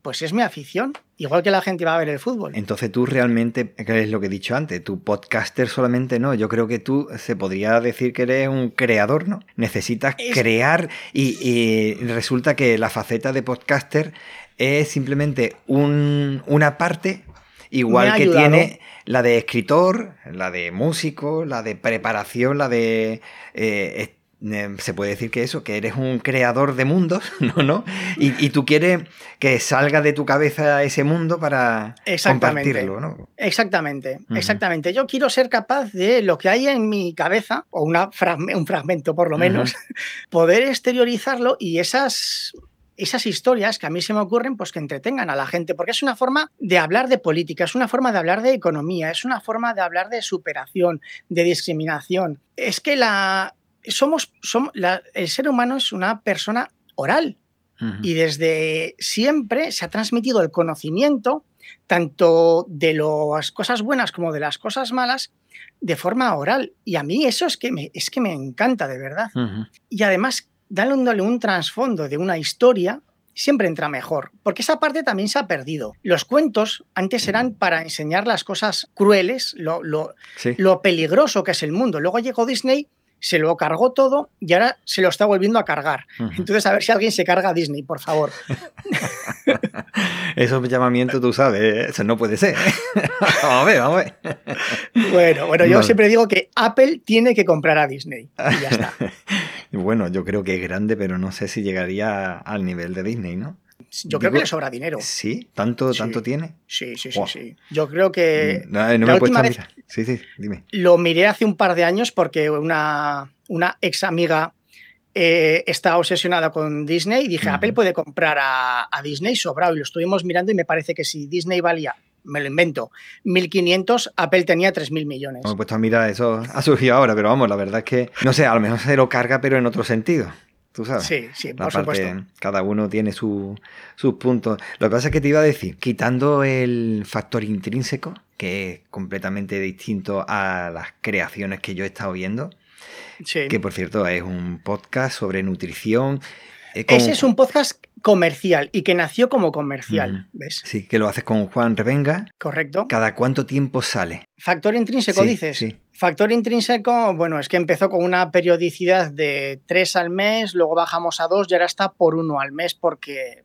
pues es mi afición, igual que la gente va a ver el fútbol. Entonces tú realmente, que es lo que he dicho antes, tu podcaster solamente no, yo creo que tú se podría decir que eres un creador, ¿no? Necesitas Es- crear y, y resulta que la faceta de podcaster es simplemente un- una parte igual que tiene la de escritor, la de músico, la de preparación, la de... eh, se puede decir que eso, que eres un creador de mundos, ¿no? ¿no? Y, y tú quieres que salga de tu cabeza ese mundo para compartirlo, ¿no? Exactamente, exactamente. Yo quiero ser capaz de lo que hay en mi cabeza, o una fragme- un fragmento por lo menos, poder exteriorizarlo y esas, esas historias que a mí se me ocurren, pues que entretengan a la gente, porque es una forma de hablar de política, es una forma de hablar de economía, es una forma de hablar de superación, de discriminación. Es que la, somos, somos la- el ser humano es una persona oral. Y desde siempre se ha transmitido el conocimiento, tanto de las cosas buenas como de las cosas malas, de forma oral. Y a mí eso es que me, es que me encanta, de verdad. Y además, dándole un trasfondo de una historia, siempre entra mejor, porque esa parte también se ha perdido. Los cuentos antes eran para enseñar las cosas crueles, lo, lo- Sí. lo peligroso que es el mundo. Luego llegó Disney, se lo cargó todo y ahora se lo está volviendo a cargar. Entonces, a ver si alguien se carga a Disney, por favor. Esos llamamientos, tú sabes, eso no puede ser. vamos a ver, vamos a ver. Bueno, bueno, yo Vale. siempre digo que Apple tiene que comprar a Disney. Y ya está. Bueno, yo creo que es grande, pero no sé si llegaría al nivel de Disney, ¿no? Yo creo que le sobra dinero. Sí, tanto, Sí. tanto tiene. Sí, sí, sí, sí. Yo creo que No, no la me he puesto a mirar. Sí, sí, dime. lo miré hace un par de años porque una, una ex amiga eh, está obsesionada con Disney y dije. Apple puede comprar a, a Disney sobrado y lo estuvimos mirando y me parece que si Disney valía, me lo invento, 1.500, Apple tenía 3.000 millones. No me he puesto a mirar, eso ha surgido ahora, pero vamos, la verdad es que, no sé, a lo mejor se lo carga, pero en otro sentido. Tú sabes. Sí, sí, por supuesto. Cada uno tiene su- sus puntos. Lo que pasa es que te iba a decir, quitando el factor intrínseco, que es completamente distinto a las creaciones que yo he estado viendo, Sí. que por cierto es un podcast sobre nutrición. Eh, con- Ese es un podcast comercial y que nació como comercial. ¿ves? Sí, que lo haces con Juan Revenga. Correcto. ¿Cada cuánto tiempo sale? Factor intrínseco, Sí, dices. sí. Factor intrínseco, bueno, es que empezó con una periodicidad de tres al mes, luego bajamos a dos y ahora está por uno al mes porque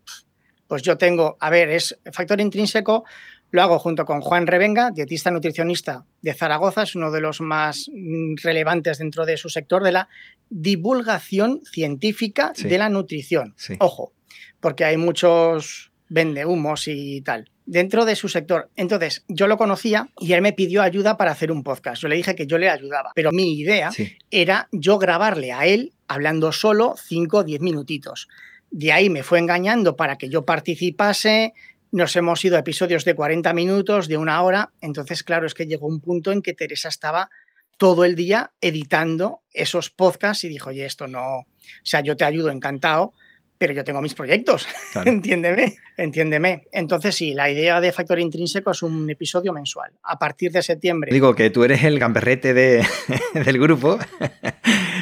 Pues yo tengo, a ver, es factor intrínseco, lo hago junto con Juan Revenga, dietista nutricionista de Zaragoza, es uno de los más mm, relevantes dentro de su sector de la divulgación científica Sí. de la nutrición. Sí. Ojo, porque hay muchos vendehumos y tal dentro de su sector. Entonces, yo lo conocía y él me pidió ayuda para hacer un podcast. Yo le dije que yo le ayudaba, pero mi idea Sí. era yo grabarle a él hablando solo 5 o 10 minutitos. De ahí me fue engañando para que yo participase. Nos hemos ido a episodios de 40 minutos, de una hora. Entonces, claro, es que llegó un punto en que Teresa estaba todo el día editando esos podcasts y dijo, oye, esto no, o sea, yo te ayudo encantado, pero yo tengo mis proyectos, Claro. entiéndeme, entiéndeme. Entonces sí, la idea de Factor Intrínseco es un episodio mensual. A partir de septiembre. Digo que tú eres el gamberrete de- del grupo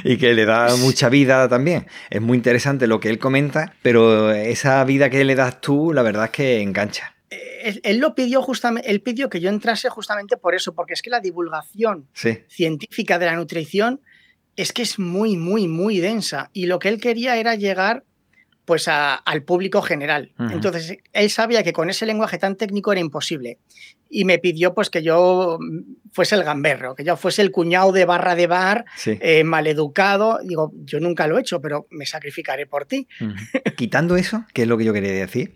y que le da mucha vida también. Es muy interesante lo que él comenta, pero esa vida que le das tú, la verdad es que engancha. él, él lo pidió justamente, él pidió que yo entrase justamente por eso, porque es que la divulgación Sí. científica de la nutrición es que es muy, muy, muy densa. Y lo que él quería era llegar pues a- al público general. Entonces, él sabía que con ese lenguaje tan técnico era imposible. Y me pidió pues que yo fuese el gamberro, que yo fuese el cuñado de barra de bar, Sí. eh, maleducado. Digo, yo nunca lo he hecho, pero me sacrificaré por ti. Quitando eso, que es lo que yo quería decir,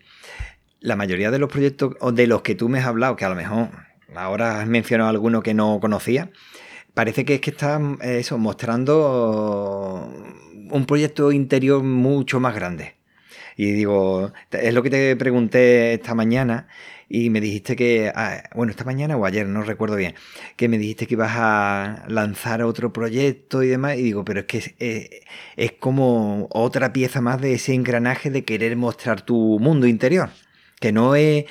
la mayoría de los proyectos o de los que tú me has hablado, que a lo mejor ahora has mencionado alguno que no conocía, parece que es que estás eh, eso, mostrando un proyecto interior mucho más grande. Y digo, es lo que te pregunté esta mañana y me dijiste que, ah, bueno, esta mañana o ayer, no recuerdo bien, que me dijiste que ibas a lanzar otro proyecto y demás. Y digo, pero es que es, es- es como otra pieza más de ese engranaje de querer mostrar tu mundo interior. Que no es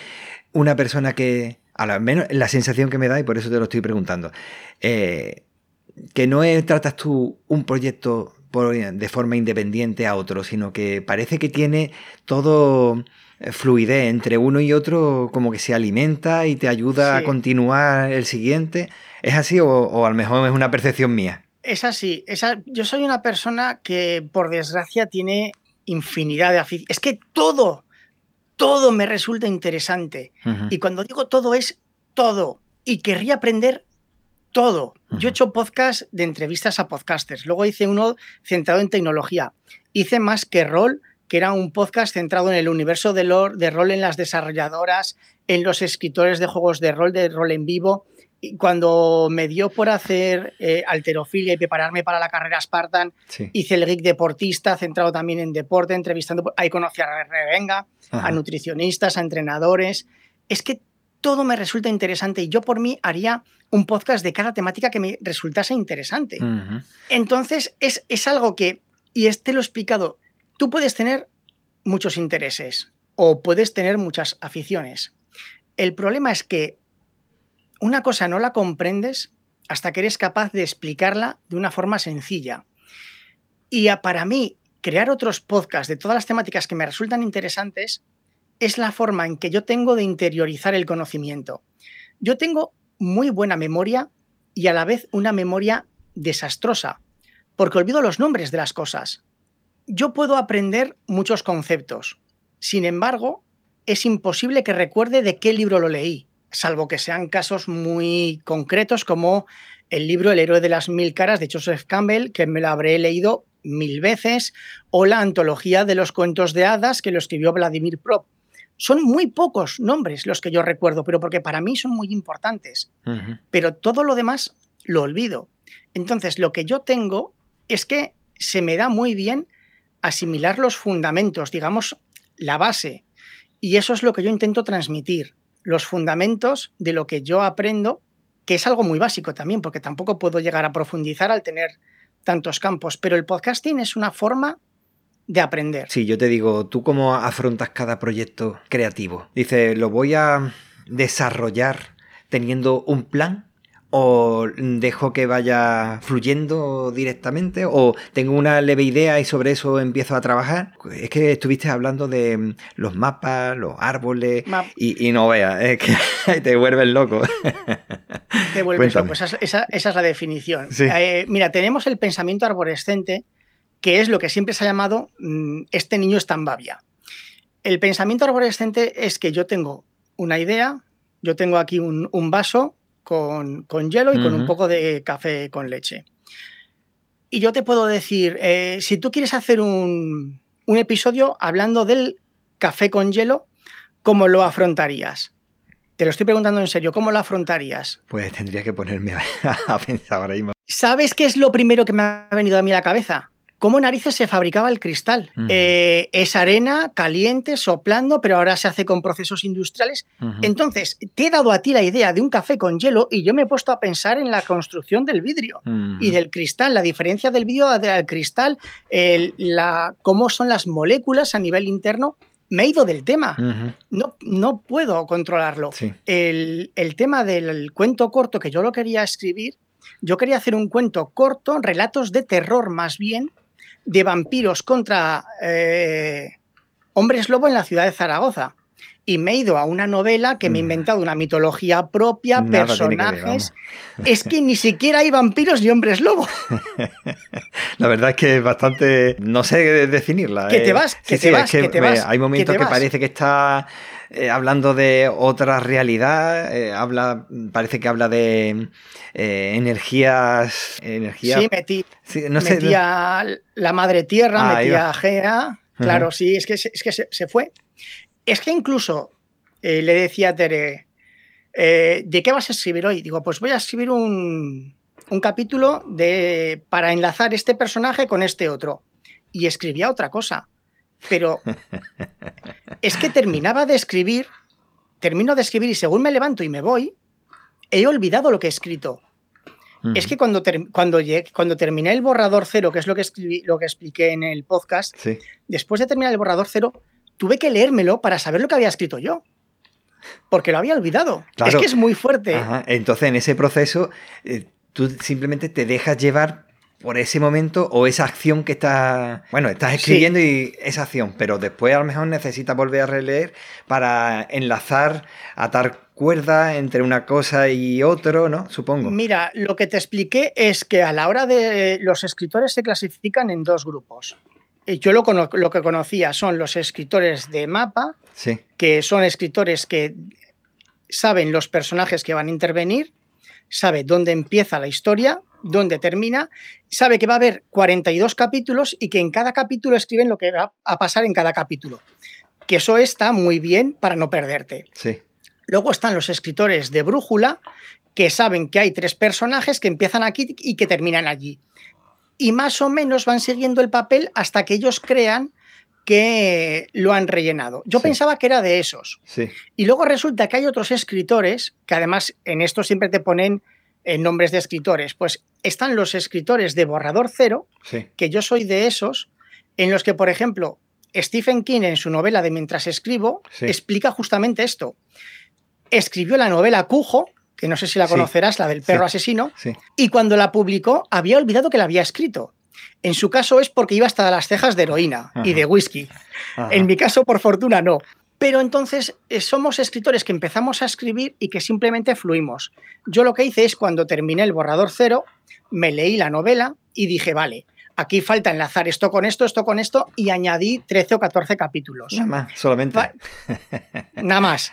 una persona que, a lo menos la sensación que me da, y por eso te lo estoy preguntando, eh, que no es, tratas tú un proyecto por- de forma independiente a otro, sino que parece que tiene todo eh, fluidez entre uno y otro, como que se alimenta y te ayuda Sí. a continuar el siguiente. ¿Es así o, o a lo mejor es una percepción mía? Es así. yo soy una persona que, por desgracia, tiene infinidad de aficiones. Es que todo, todo me resulta interesante. Y cuando digo todo es todo. Y querría aprender todo. Yo he hecho podcast de entrevistas a podcasters. Luego hice uno centrado en tecnología. Hice más que rol, que era un podcast centrado en el universo de, lore- de rol en las desarrolladoras, en los escritores de juegos de rol, de rol en vivo. Y cuando me dio por hacer eh, alterofilia y prepararme para la carrera Spartan, Sí. hice el geek deportista, centrado también en deporte, entrevistando. Ahí conocí a Revenga, Ajá. a nutricionistas, a entrenadores. Es que todo me resulta interesante y yo por mí haría un podcast de cada temática que me resultase interesante. Entonces, es, es algo que, y este lo he explicado, tú puedes tener muchos intereses o puedes tener muchas aficiones. El problema es que una cosa no la comprendes hasta que eres capaz de explicarla de una forma sencilla. Y a- para mí, crear otros podcasts de todas las temáticas que me resultan interesantes es la forma en que yo tengo de interiorizar el conocimiento. Yo tengo muy buena memoria y a la vez una memoria desastrosa, porque olvido los nombres de las cosas. Yo puedo aprender muchos conceptos, sin embargo, es imposible que recuerde de qué libro lo leí, salvo que sean casos muy concretos como el libro El héroe de las mil caras de Joseph Campbell, que me lo habré leído mil veces, o la antología de los cuentos de hadas que lo escribió Vladimir Prop. Son muy pocos nombres los que yo recuerdo, pero porque para mí son muy importantes pero todo lo demás lo olvido. Entonces, lo que yo tengo es que se me da muy bien asimilar los fundamentos, digamos, la base. Y eso es lo que yo intento transmitir, los fundamentos de lo que yo aprendo, que es algo muy básico también, porque tampoco puedo llegar a profundizar al tener tantos campos, pero el podcasting es una forma de aprender. Sí, yo te digo, ¿tú cómo afrontas cada proyecto creativo? Dice, ¿lo voy a desarrollar teniendo un plan? ¿O dejo que vaya fluyendo directamente? ¿O tengo una leve idea y sobre eso empiezo a trabajar? Es que estuviste hablando de mm, los mapas, los árboles, Map- y, y no veas, es que te vuelves loco. Te vuelves Cuéntame. loco. Esa, es- esa- esa es la definición. Sí. Eh, mira, tenemos el pensamiento arborescente, que es lo que siempre se ha llamado mm, este niño está en babia. el pensamiento arborescente es que yo tengo una idea, yo tengo aquí un, un vaso con, con, hielo y con un poco de café con leche. Y yo te puedo decir, eh, si tú quieres hacer un, un episodio hablando del café con hielo, ¿cómo lo afrontarías? Te lo estoy preguntando en serio, ¿cómo lo afrontarías? Pues tendría que ponerme a, a pensar ahora mismo. ¿Sabes qué es lo primero que me ha venido a mí a la cabeza? ¿Cómo narices se fabricaba el cristal? Uh -huh. eh, es arena caliente, soplando, pero ahora se hace con procesos industriales. Uh -huh. Entonces, te he dado a ti la idea de un café con hielo y yo me he puesto a pensar en la construcción del vidrio uh -huh. y del cristal, la diferencia del vidrio al cristal, el, la, cómo son las moléculas a nivel interno. Me he ido del tema. No, no puedo controlarlo. Sí. El, el tema del cuento corto que yo lo quería escribir, yo quería hacer un cuento corto, relatos de terror más bien, de vampiros contra eh, hombres lobo en la ciudad de Zaragoza. Y me he ido a una novela que me he inventado una mitología propia, Nada personajes. Que ver, es que ni siquiera hay vampiros ni hombres lobo. la verdad es que es bastante. No sé definirla. Que te vas, que te vas, que, que te vas. Hay momentos que parece que está eh, hablando de otra realidad, eh, habla, parece que habla de eh, energías, energías. Sí, metí, sí, no sé, metía no... la madre tierra, ah, metía Gea, claro, uh -huh. sí, es que, es que se, se, fue. Es que incluso eh, le decía a Tere, ¿de qué vas a escribir hoy? Digo, pues voy a escribir un, un capítulo de, para enlazar este personaje con este otro. Y escribía otra cosa pero es que terminaba de escribir, termino de escribir y según me levanto y me voy, he olvidado lo que he escrito. Uh -huh. Es que cuando, ter cuando, cuando terminé el borrador cero, que es lo que, escribí, lo que expliqué en el podcast, sí. después de terminar el borrador cero, tuve que leérmelo para saber lo que había escrito yo. Porque lo había olvidado. Claro. Es que es muy fuerte. Ajá. Entonces, en ese proceso, eh, tú simplemente te dejas llevar por ese momento o esa acción que estás, bueno, estás escribiendo sí. y esa acción, pero después a lo mejor necesitas volver a releer para enlazar, atar cuerda entre una cosa y otro, ¿no? Supongo. Mira, lo que te expliqué es que a la hora de los escritores se clasifican en dos grupos. Yo lo, lo que conocía son los escritores de mapa, sí. que son escritores que saben los personajes que van a intervenir, sabe dónde empieza la historia, dónde termina, sabe que va a haber 42 capítulos y que en cada capítulo escriben lo que va a pasar en cada capítulo. Que eso está muy bien para no perderte. Sí. Luego están los escritores de brújula que saben que hay tres personajes que empiezan aquí y que terminan allí. Y más o menos van siguiendo el papel hasta que ellos crean que lo han rellenado. Yo sí. pensaba que era de esos. Sí. Y luego resulta que hay otros escritores, que además en esto siempre te ponen en nombres de escritores. Pues están los escritores de Borrador Cero, sí. que yo soy de esos, en los que, por ejemplo, Stephen King en su novela de Mientras escribo sí. explica justamente esto. Escribió la novela Cujo, que no sé si la conocerás, sí. la del perro asesino, y cuando la publicó había olvidado que la había escrito. En su caso es porque iba hasta las cejas de heroína Ajá. y de whisky. Ajá. En mi caso, por fortuna, no. Pero entonces eh, somos escritores que empezamos a escribir y que simplemente fluimos. Yo lo que hice es cuando terminé el borrador cero, me leí la novela y dije, vale, aquí falta enlazar esto con esto, esto con esto, y añadí 13 o 14 capítulos. Nada más, solamente. Pa Nada más,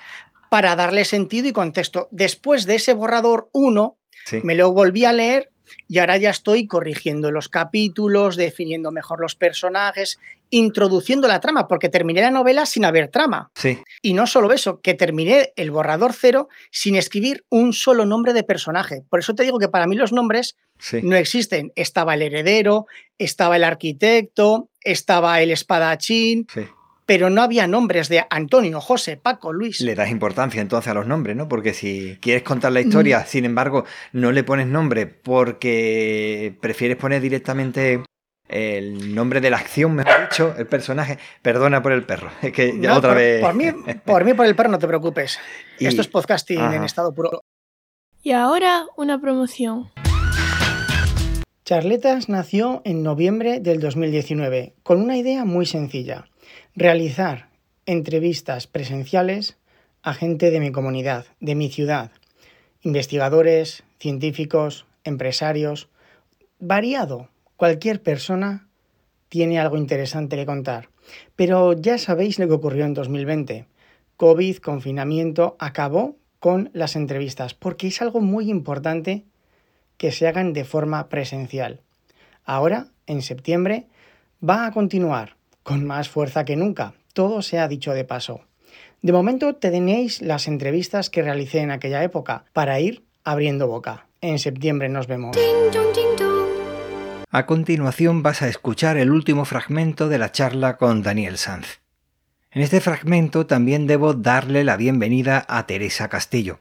para darle sentido y contexto. Después de ese borrador 1, sí. me lo volví a leer y ahora ya estoy corrigiendo los capítulos, definiendo mejor los personajes, introduciendo la trama, porque terminé la novela sin haber trama. Sí. Y no solo eso, que terminé el borrador cero sin escribir un solo nombre de personaje. Por eso te digo que para mí los nombres sí. no existen. Estaba el heredero, estaba el arquitecto, estaba el espadachín, sí pero no había nombres de Antonio, José, Paco, Luis. Le das importancia entonces a los nombres, ¿no? Porque si quieres contar la historia, mm. sin embargo, no le pones nombre porque prefieres poner directamente el nombre de la acción, mejor dicho, el personaje. Perdona por el perro. Es que ya no, otra por, vez. Por mí, por mí, por el perro, no te preocupes. Y... Esto es podcasting Ajá. en estado puro. Y ahora una promoción. Charletas nació en noviembre del 2019 con una idea muy sencilla realizar entrevistas presenciales a gente de mi comunidad, de mi ciudad, investigadores, científicos, empresarios, variado. Cualquier persona tiene algo interesante que contar. Pero ya sabéis lo que ocurrió en 2020. COVID, confinamiento, acabó con las entrevistas, porque es algo muy importante que se hagan de forma presencial. Ahora, en septiembre, va a continuar con más fuerza que nunca. Todo se ha dicho de paso. De momento tenéis las entrevistas que realicé en aquella época para ir abriendo boca. En septiembre nos vemos. A continuación vas a escuchar el último fragmento de la charla con Daniel Sanz. En este fragmento también debo darle la bienvenida a Teresa Castillo,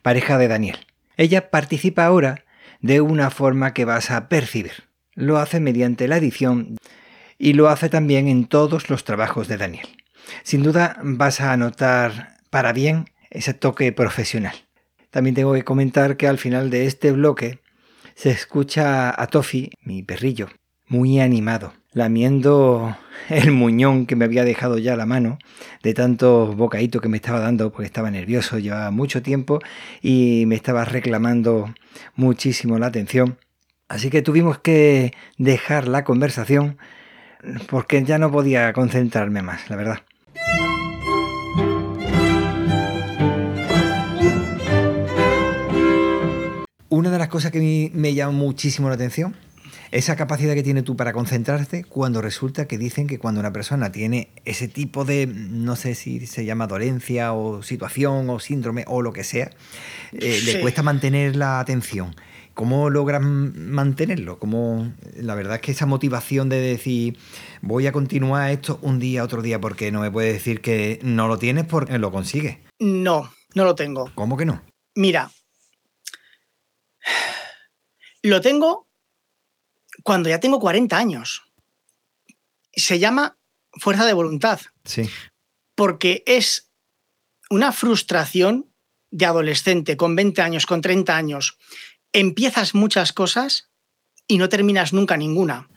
pareja de Daniel. Ella participa ahora de una forma que vas a percibir. Lo hace mediante la edición y lo hace también en todos los trabajos de Daniel. Sin duda vas a notar para bien ese toque profesional. También tengo que comentar que al final de este bloque se escucha a Tofi, mi perrillo, muy animado, lamiendo el muñón que me había dejado ya la mano, de tanto bocadito que me estaba dando porque estaba nervioso, llevaba mucho tiempo y me estaba reclamando muchísimo la atención. Así que tuvimos que dejar la conversación porque ya no podía concentrarme más, la verdad. Una de las cosas que me llama muchísimo la atención esa capacidad que tienes tú para concentrarte cuando resulta que dicen que cuando una persona tiene ese tipo de, no sé si se llama dolencia o situación o síndrome o lo que sea, eh, le cuesta mantener la atención. ¿Cómo logras mantenerlo? ¿Cómo, la verdad es que esa motivación de decir, voy a continuar esto un día, otro día, porque no me puedes decir que no lo tienes porque lo consigues. No, no lo tengo. ¿Cómo que no? Mira, lo tengo cuando ya tengo 40 años. Se llama fuerza de voluntad. Sí. Porque es una frustración de adolescente con 20 años, con 30 años. Empiezas muchas cosas y no terminas nunca ninguna.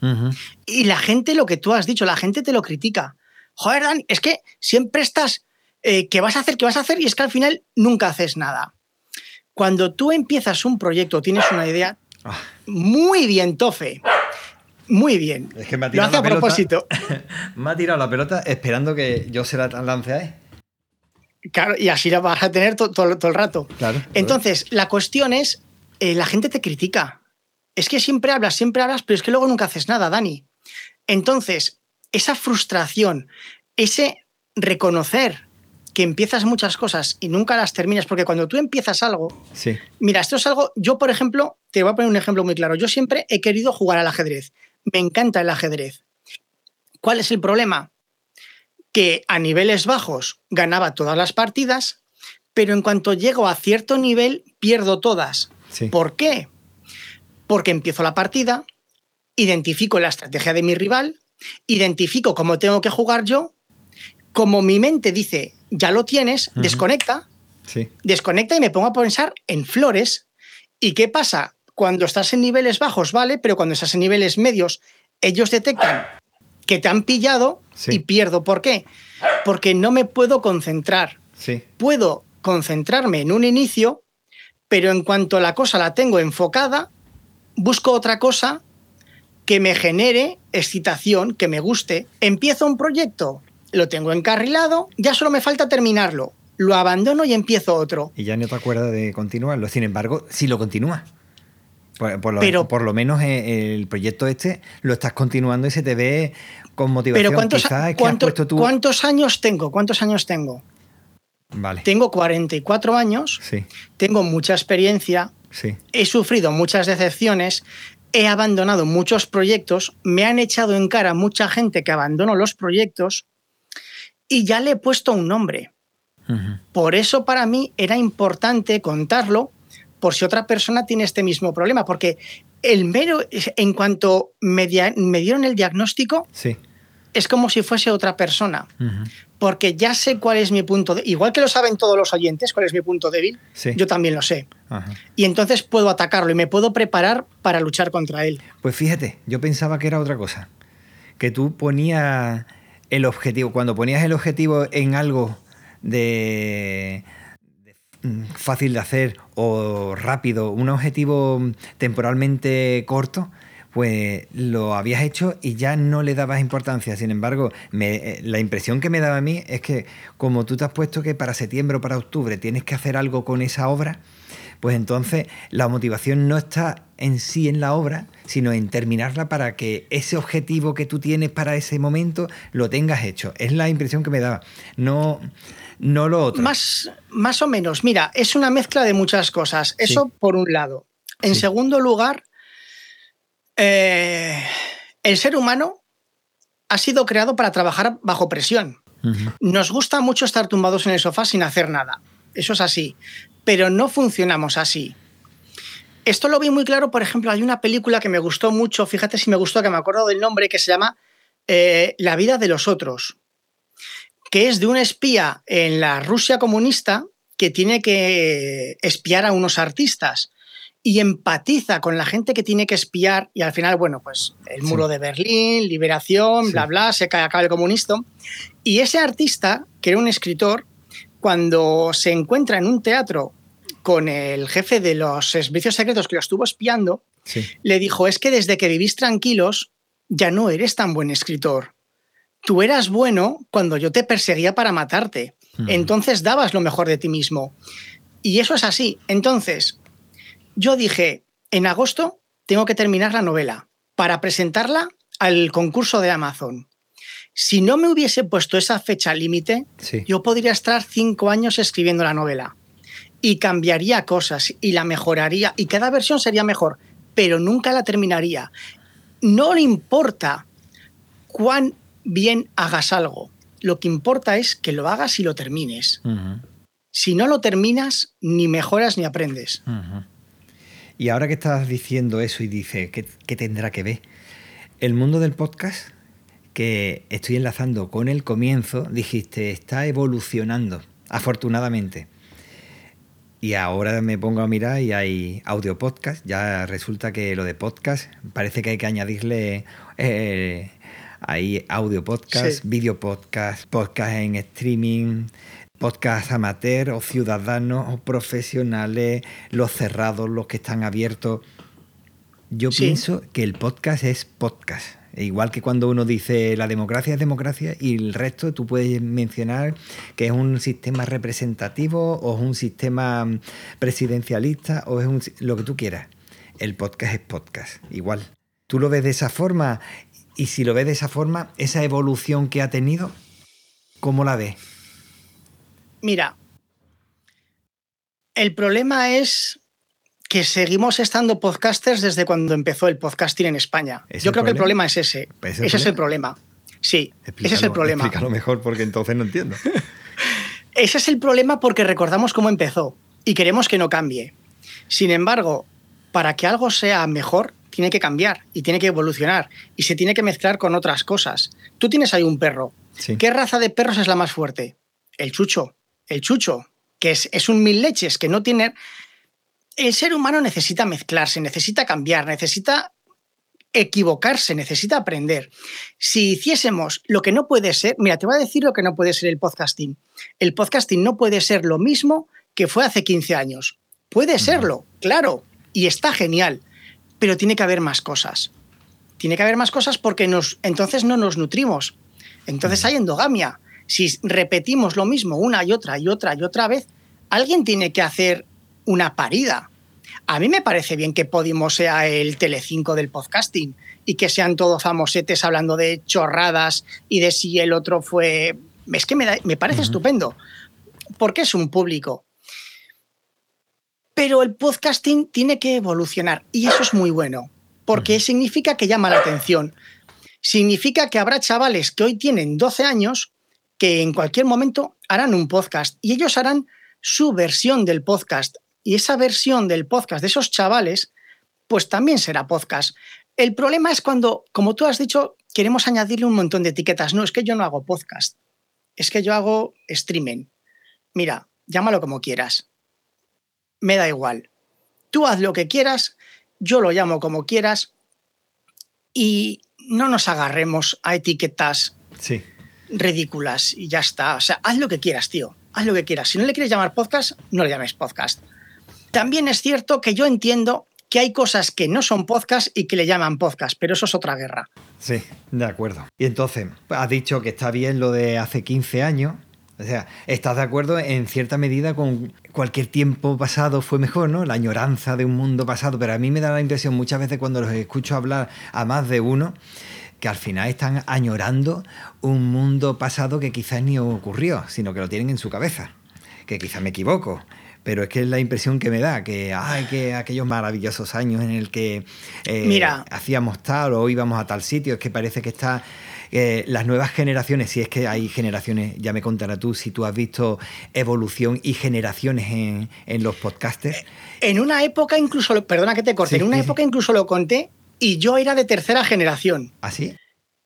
Y la gente, lo que tú has dicho, la gente te lo critica. Joder, Dan, es que siempre estás, eh, ¿qué vas a hacer? ¿Qué vas a hacer? Y es que al final nunca haces nada. Cuando tú empiezas un proyecto, tienes una idea, ah. muy bien, Tofe. Muy bien. Es que me ha tirado Lo hace a propósito. me ha tirado la pelota esperando que yo se la lance ahí. Claro, y así la vas a tener todo el rato. Claro. Entonces, la cuestión es, eh, la gente te critica. Es que siempre hablas, siempre hablas, pero es que luego nunca haces nada, Dani. Entonces, esa frustración, ese reconocer que empiezas muchas cosas y nunca las terminas, porque cuando tú empiezas algo, sí. mira, esto es algo, yo por ejemplo, te voy a poner un ejemplo muy claro, yo siempre he querido jugar al ajedrez, me encanta el ajedrez. ¿Cuál es el problema? Que a niveles bajos ganaba todas las partidas, pero en cuanto llego a cierto nivel pierdo todas. ¿Por qué? Porque empiezo la partida, identifico la estrategia de mi rival, identifico cómo tengo que jugar yo, como mi mente dice, ya lo tienes, desconecta, desconecta y me pongo a pensar en flores. ¿Y qué pasa? Cuando estás en niveles bajos, vale, pero cuando estás en niveles medios, ellos detectan que te han pillado y pierdo. ¿Por qué? Porque no me puedo concentrar. Puedo concentrarme en un inicio, pero en cuanto la cosa la tengo enfocada, busco otra cosa que me genere excitación, que me guste. Empiezo un proyecto, lo tengo encarrilado, ya solo me falta terminarlo. Lo abandono y empiezo otro. Y ya no te acuerdas de continuarlo. Sin embargo, si lo continúas. Por, lo, Pero, por lo menos eh, el proyecto este lo estás continuando y se te ve con motivación. Pero ¿cuántos, ¿cuántos años tengo? ¿Cuántos años tengo? Vale. Tengo 44 años, sí. tengo mucha experiencia, sí. he sufrido muchas decepciones, he abandonado muchos proyectos, me han echado en cara mucha gente que abandonó los proyectos y ya le he puesto un nombre. Por eso para mí era importante contarlo por si otra persona tiene este mismo problema, porque el mero, en cuanto me, dieron el diagnóstico, sí. es como si fuese otra persona, porque ya sé cuál es mi punto, de, igual que lo saben todos los oyentes, cuál es mi punto débil, yo también lo sé. Y entonces puedo atacarlo y me puedo preparar para luchar contra él. Pues fíjate, yo pensaba que era otra cosa, que tú ponías el objetivo, cuando ponías el objetivo en algo de Mm, fácil de hacer o rápido, un objetivo temporalmente corto, pues lo habías hecho y ya no le dabas importancia. Sin embargo, me, eh, la impresión que me daba a mí es que como tú te has puesto que para septiembre o para octubre tienes que hacer algo con esa obra, pues entonces la motivación no está en sí en la obra, sino en terminarla para que ese objetivo que tú tienes para ese momento lo tengas hecho. Es la impresión que me daba. No, no lo otro. Más, más o menos. Mira, es una mezcla de muchas cosas. Eso por un lado. En segundo lugar, eh, el ser humano ha sido creado para trabajar bajo presión. Nos gusta mucho estar tumbados en el sofá sin hacer nada. Eso es así. Pero no funcionamos así. Esto lo vi muy claro, por ejemplo, hay una película que me gustó mucho, fíjate si me gustó, que me acuerdo del nombre, que se llama eh, La vida de los otros, que es de un espía en la Rusia comunista que tiene que espiar a unos artistas y empatiza con la gente que tiene que espiar y al final, bueno, pues el muro de Berlín, liberación, bla, bla, se cae acaba el comunista. Y ese artista, que era un escritor, cuando se encuentra en un teatro con el jefe de los servicios secretos que lo estuvo espiando, le dijo, es que desde que vivís tranquilos ya no eres tan buen escritor. Tú eras bueno cuando yo te perseguía para matarte. Entonces dabas lo mejor de ti mismo. Y eso es así. Entonces, yo dije, en agosto tengo que terminar la novela para presentarla al concurso de Amazon. Si no me hubiese puesto esa fecha límite, yo podría estar cinco años escribiendo la novela y cambiaría cosas y la mejoraría y cada versión sería mejor, pero nunca la terminaría. No le importa cuán bien hagas algo, lo que importa es que lo hagas y lo termines. Si no lo terminas, ni mejoras ni aprendes. Y ahora que estás diciendo eso y dices, ¿qué, tendrá que ver? El mundo del podcast, que estoy enlazando con el comienzo, dijiste, está evolucionando, afortunadamente. Y ahora me pongo a mirar y hay audio podcast. Ya resulta que lo de podcast parece que hay que añadirle. Eh, hay audio podcast, video podcast, podcast en streaming, podcast amateur o ciudadanos o profesionales, los cerrados, los que están abiertos. Yo pienso que el podcast es podcast. Igual que cuando uno dice la democracia es democracia y el resto tú puedes mencionar que es un sistema representativo o es un sistema presidencialista o es lo que tú quieras. El podcast es podcast, igual. ¿Tú lo ves de esa forma? Y si lo ves de esa forma, esa evolución que ha tenido, ¿cómo la ves? Mira, el problema es que seguimos estando podcasters desde cuando empezó el podcasting en España. Yo creo que el problema es ese. ¿Ese, es el problema. Sí, ese es el problema. Explícalo mejor porque entonces no entiendo. ese es el problema porque recordamos cómo empezó y queremos que no cambie. Sin embargo, para que algo sea mejor, tiene que cambiar y tiene que evolucionar y se tiene que mezclar con otras cosas. Tú tienes ahí un perro. ¿Qué raza de perros es la más fuerte? El chucho el chucho, que es, un mil leches, que no tiene... El ser humano necesita mezclarse, necesita cambiar, necesita equivocarse, necesita aprender. Si hiciésemos lo que no puede ser, mira, te voy a decir lo que no puede ser el podcasting. El podcasting no puede ser lo mismo que fue hace 15 años. Puede serlo, claro, y está genial, pero tiene que haber más cosas. Tiene que haber más cosas porque nos, entonces no nos nutrimos. Entonces hay endogamia si repetimos lo mismo una y otra y otra y otra vez, alguien tiene que hacer una parida. A mí me parece bien que Podimo sea el Telecinco del podcasting y que sean todos famosetes hablando de chorradas y de si el otro fue... Es que me, parece estupendo, porque es un público. Pero el podcasting tiene que evolucionar y eso es muy bueno, porque significa que llama la atención. Significa que habrá chavales que hoy tienen 12 años que en cualquier momento harán un podcast y ellos harán su versión del podcast. Y esa versión del podcast de esos chavales, pues también será podcast. El problema es cuando, como tú has dicho, queremos añadirle un montón de etiquetas. No, es que yo no hago podcast. Es que yo hago streaming. Mira, llámalo como quieras. Me da igual. Tú haz lo que quieras, yo lo llamo como quieras y no nos agarremos a etiquetas. Sí ridículas y ya está. O sea, haz lo que quieras, tío. Haz lo que quieras. Si no le quieres llamar podcast, no le llames podcast. También es cierto que yo entiendo que hay cosas que no son podcast y que le llaman podcast, pero eso es otra guerra. Sí, de acuerdo. Y entonces, has dicho que está bien lo de hace 15 años. O sea, estás de acuerdo en cierta medida con cualquier tiempo pasado fue mejor, ¿no? La añoranza de un mundo pasado. Pero a mí me da la impresión muchas veces cuando los escucho hablar a más de uno que al final están añorando un mundo pasado que quizás ni ocurrió, sino que lo tienen en su cabeza. Que quizás me equivoco pero es que es la impresión que me da, que hay que aquellos maravillosos años en el que eh, hacíamos tal o íbamos a tal sitio, es que parece que está eh, las nuevas generaciones, si es que hay generaciones, ya me contarás tú, si tú has visto evolución y generaciones en, los podcasters. En una época incluso, perdona que te corte, en una época incluso lo conté y yo era de tercera generación. ¿Ah, sí?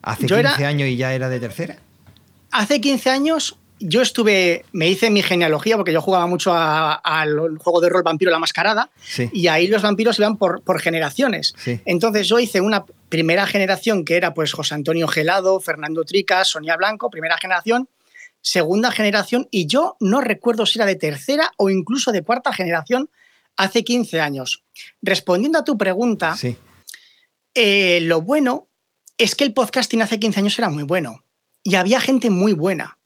¿Hace 15 años y ya era de tercera? Hace 15 años yo estuve, me hice mi genealogía porque yo jugaba mucho al juego de rol Vampiro la Mascarada y ahí los vampiros iban por, por generaciones. Entonces yo hice una primera generación que era pues José Antonio Gelado, Fernando Tricas, Sonia Blanco, primera generación, segunda generación y yo no recuerdo si era de tercera o incluso de cuarta generación hace 15 años. Respondiendo a tu pregunta, eh, lo bueno es que el podcasting hace 15 años era muy bueno y había gente muy buena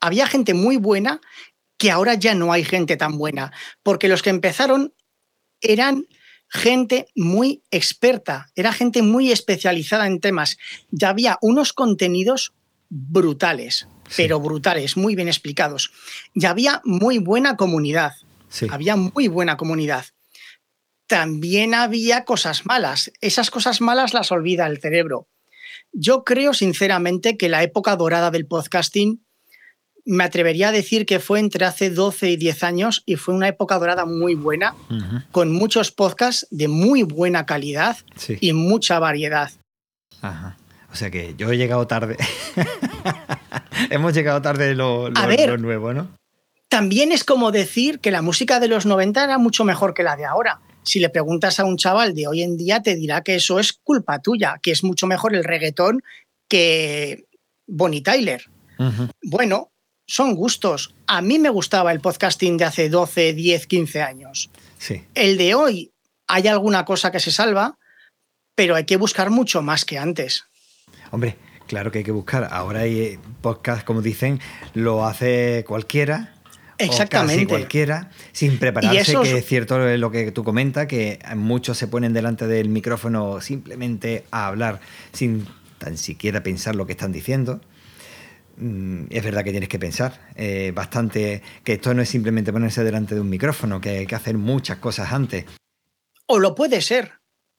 había gente muy buena que ahora ya no hay gente tan buena, porque los que empezaron eran gente muy experta, era gente muy especializada en temas. Ya había unos contenidos brutales, pero brutales, muy bien explicados. Ya había muy buena comunidad. Había muy buena comunidad. También había cosas malas. Esas cosas malas las olvida el cerebro. Yo creo sinceramente que la época dorada del podcasting me atrevería a decir que fue entre hace 12 y 10 años y fue una época dorada muy buena, con muchos podcasts de muy buena calidad y mucha variedad. Ajá. O sea que yo he llegado tarde. Hemos llegado tarde lo, nuevo, ¿no? También es como decir que la música de los 90 era mucho mejor que la de ahora. Si le preguntas a un chaval de hoy en día, te dirá que eso es culpa tuya, que es mucho mejor el reggaetón que Bonnie Tyler. Bueno, son gustos. A mí me gustaba el podcasting de hace 12, 10, 15 años. Sí. El de hoy, hay alguna cosa que se salva, pero hay que buscar mucho más que antes. Hombre, claro que hay que buscar. Ahora hay eh, podcast, como dicen, lo hace cualquiera. Exactamente. O casi cualquiera, sin prepararse, que es cierto lo que tú comentas, que muchos se ponen delante del micrófono simplemente a hablar sin tan siquiera pensar lo que están diciendo. Mm, es verdad que tienes que pensar eh, bastante que esto no es simplemente ponerse delante de un micrófono, que hay que hacer muchas cosas antes. O lo puede ser,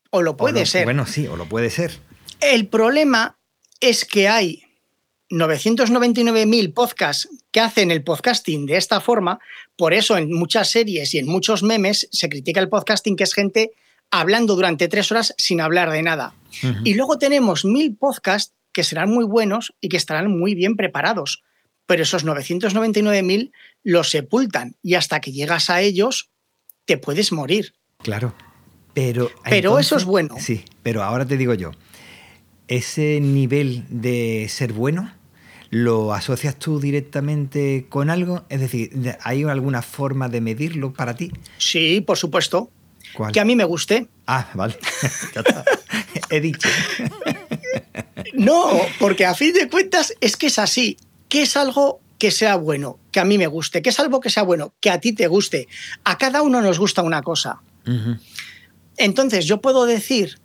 o lo puede ser. Bueno, sí, o lo puede ser. El problema es que hay 999.000 podcasts que hacen el podcasting de esta forma, por eso en muchas series y en muchos memes se critica el podcasting que es gente hablando durante tres horas sin hablar de nada. Y luego tenemos mil podcasts que serán muy buenos y que estarán muy bien preparados. Pero esos 999.000 los sepultan y hasta que llegas a ellos te puedes morir. Claro. Pero, pero eso es bueno. Sí, pero ahora te digo yo, ese nivel de ser bueno, ¿lo asocias tú directamente con algo? Es decir, ¿hay alguna forma de medirlo para ti? Sí, por supuesto. Que a mí me guste. Ah, vale. He dicho. No, porque a fin de cuentas es que es así, que es algo que sea bueno, que a mí me guste, que es algo que sea bueno, que a ti te guste. A cada uno nos gusta una cosa. Entonces yo puedo decir,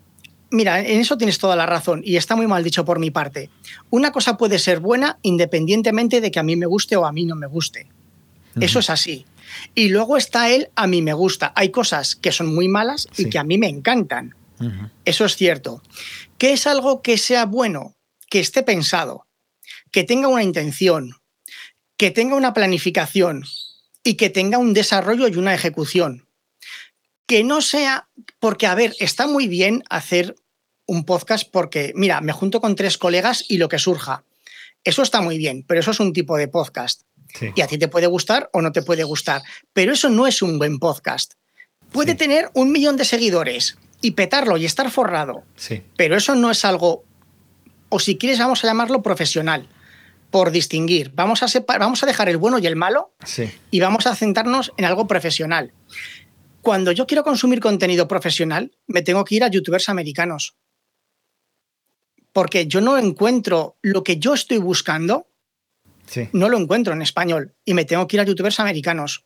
mira, en eso tienes toda la razón y está muy mal dicho por mi parte. Una cosa puede ser buena independientemente de que a mí me guste o a mí no me guste. Eso es así. Y luego está él, a mí me gusta. Hay cosas que son muy malas y que a mí me encantan. Eso es cierto. ¿Qué es algo que sea bueno? Que esté pensado, que tenga una intención, que tenga una planificación y que tenga un desarrollo y una ejecución. Que no sea, porque a ver, está muy bien hacer un podcast porque, mira, me junto con tres colegas y lo que surja. Eso está muy bien, pero eso es un tipo de podcast. Y a ti te puede gustar o no te puede gustar, pero eso no es un buen podcast. Puede tener un millón de seguidores, y petarlo y estar forrado. Sí. Pero eso no es algo, o si quieres vamos a llamarlo profesional, por distinguir. Vamos a, vamos a dejar el bueno y el malo sí. y vamos a centrarnos en algo profesional. Cuando yo quiero consumir contenido profesional, me tengo que ir a youtubers americanos. Porque yo no encuentro lo que yo estoy buscando, Sí. no lo encuentro en español y me tengo que ir a youtubers americanos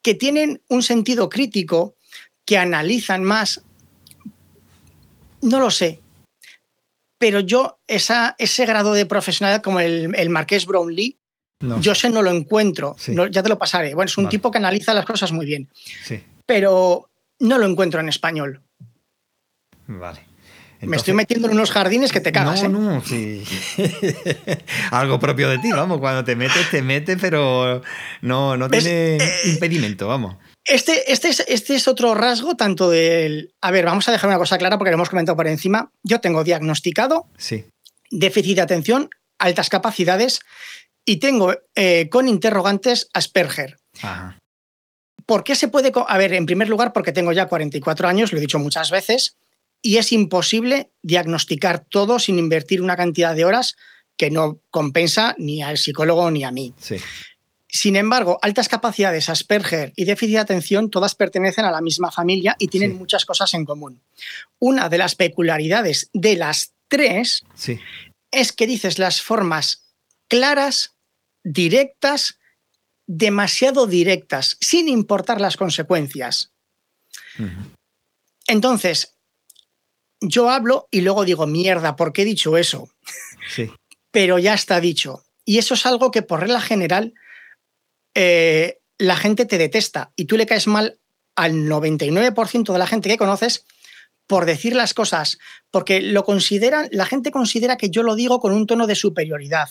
que tienen un sentido crítico, que analizan más. No lo sé. Pero yo, esa, ese grado de profesionalidad como el, el Marqués Brownlee, No. yo sé no lo encuentro. Sí. No, ya te lo pasaré. Bueno, es un Vale. tipo que analiza las cosas muy bien. Sí, Pero no lo encuentro en español. vale. Me estoy metiendo en unos jardines que te cagas. no, ¿eh? sí. Algo propio de ti, vamos. Cuando te metes, te metes, pero no, no tiene impedimento, vamos. Este, este, es, este es otro rasgo tanto del... A ver, vamos a dejar una cosa clara porque lo hemos comentado por encima. Yo tengo diagnosticado Sí. déficit de atención, altas capacidades y tengo eh, con interrogantes Asperger. Ajá. ¿Por qué se puede.? A ver, en primer lugar, porque tengo ya 44 años, lo he dicho muchas veces, y es imposible diagnosticar todo sin invertir una cantidad de horas que no compensa ni al psicólogo ni a mí. Sí. Sin embargo, altas capacidades, Asperger y déficit de atención, todas pertenecen a la misma familia y tienen Sí. muchas cosas en común. Una de las peculiaridades de las tres Sí. es que dices las formas claras, directas, demasiado directas, sin importar las consecuencias. Entonces, yo hablo y luego digo, mierda, ¿por qué he dicho eso? Sí. Pero ya está dicho. Y eso es algo que por regla general eh, la gente te detesta y tú le caes mal al 99% de la gente que conoces por decir las cosas, porque lo consideran, la gente considera que yo lo digo con un tono de superioridad,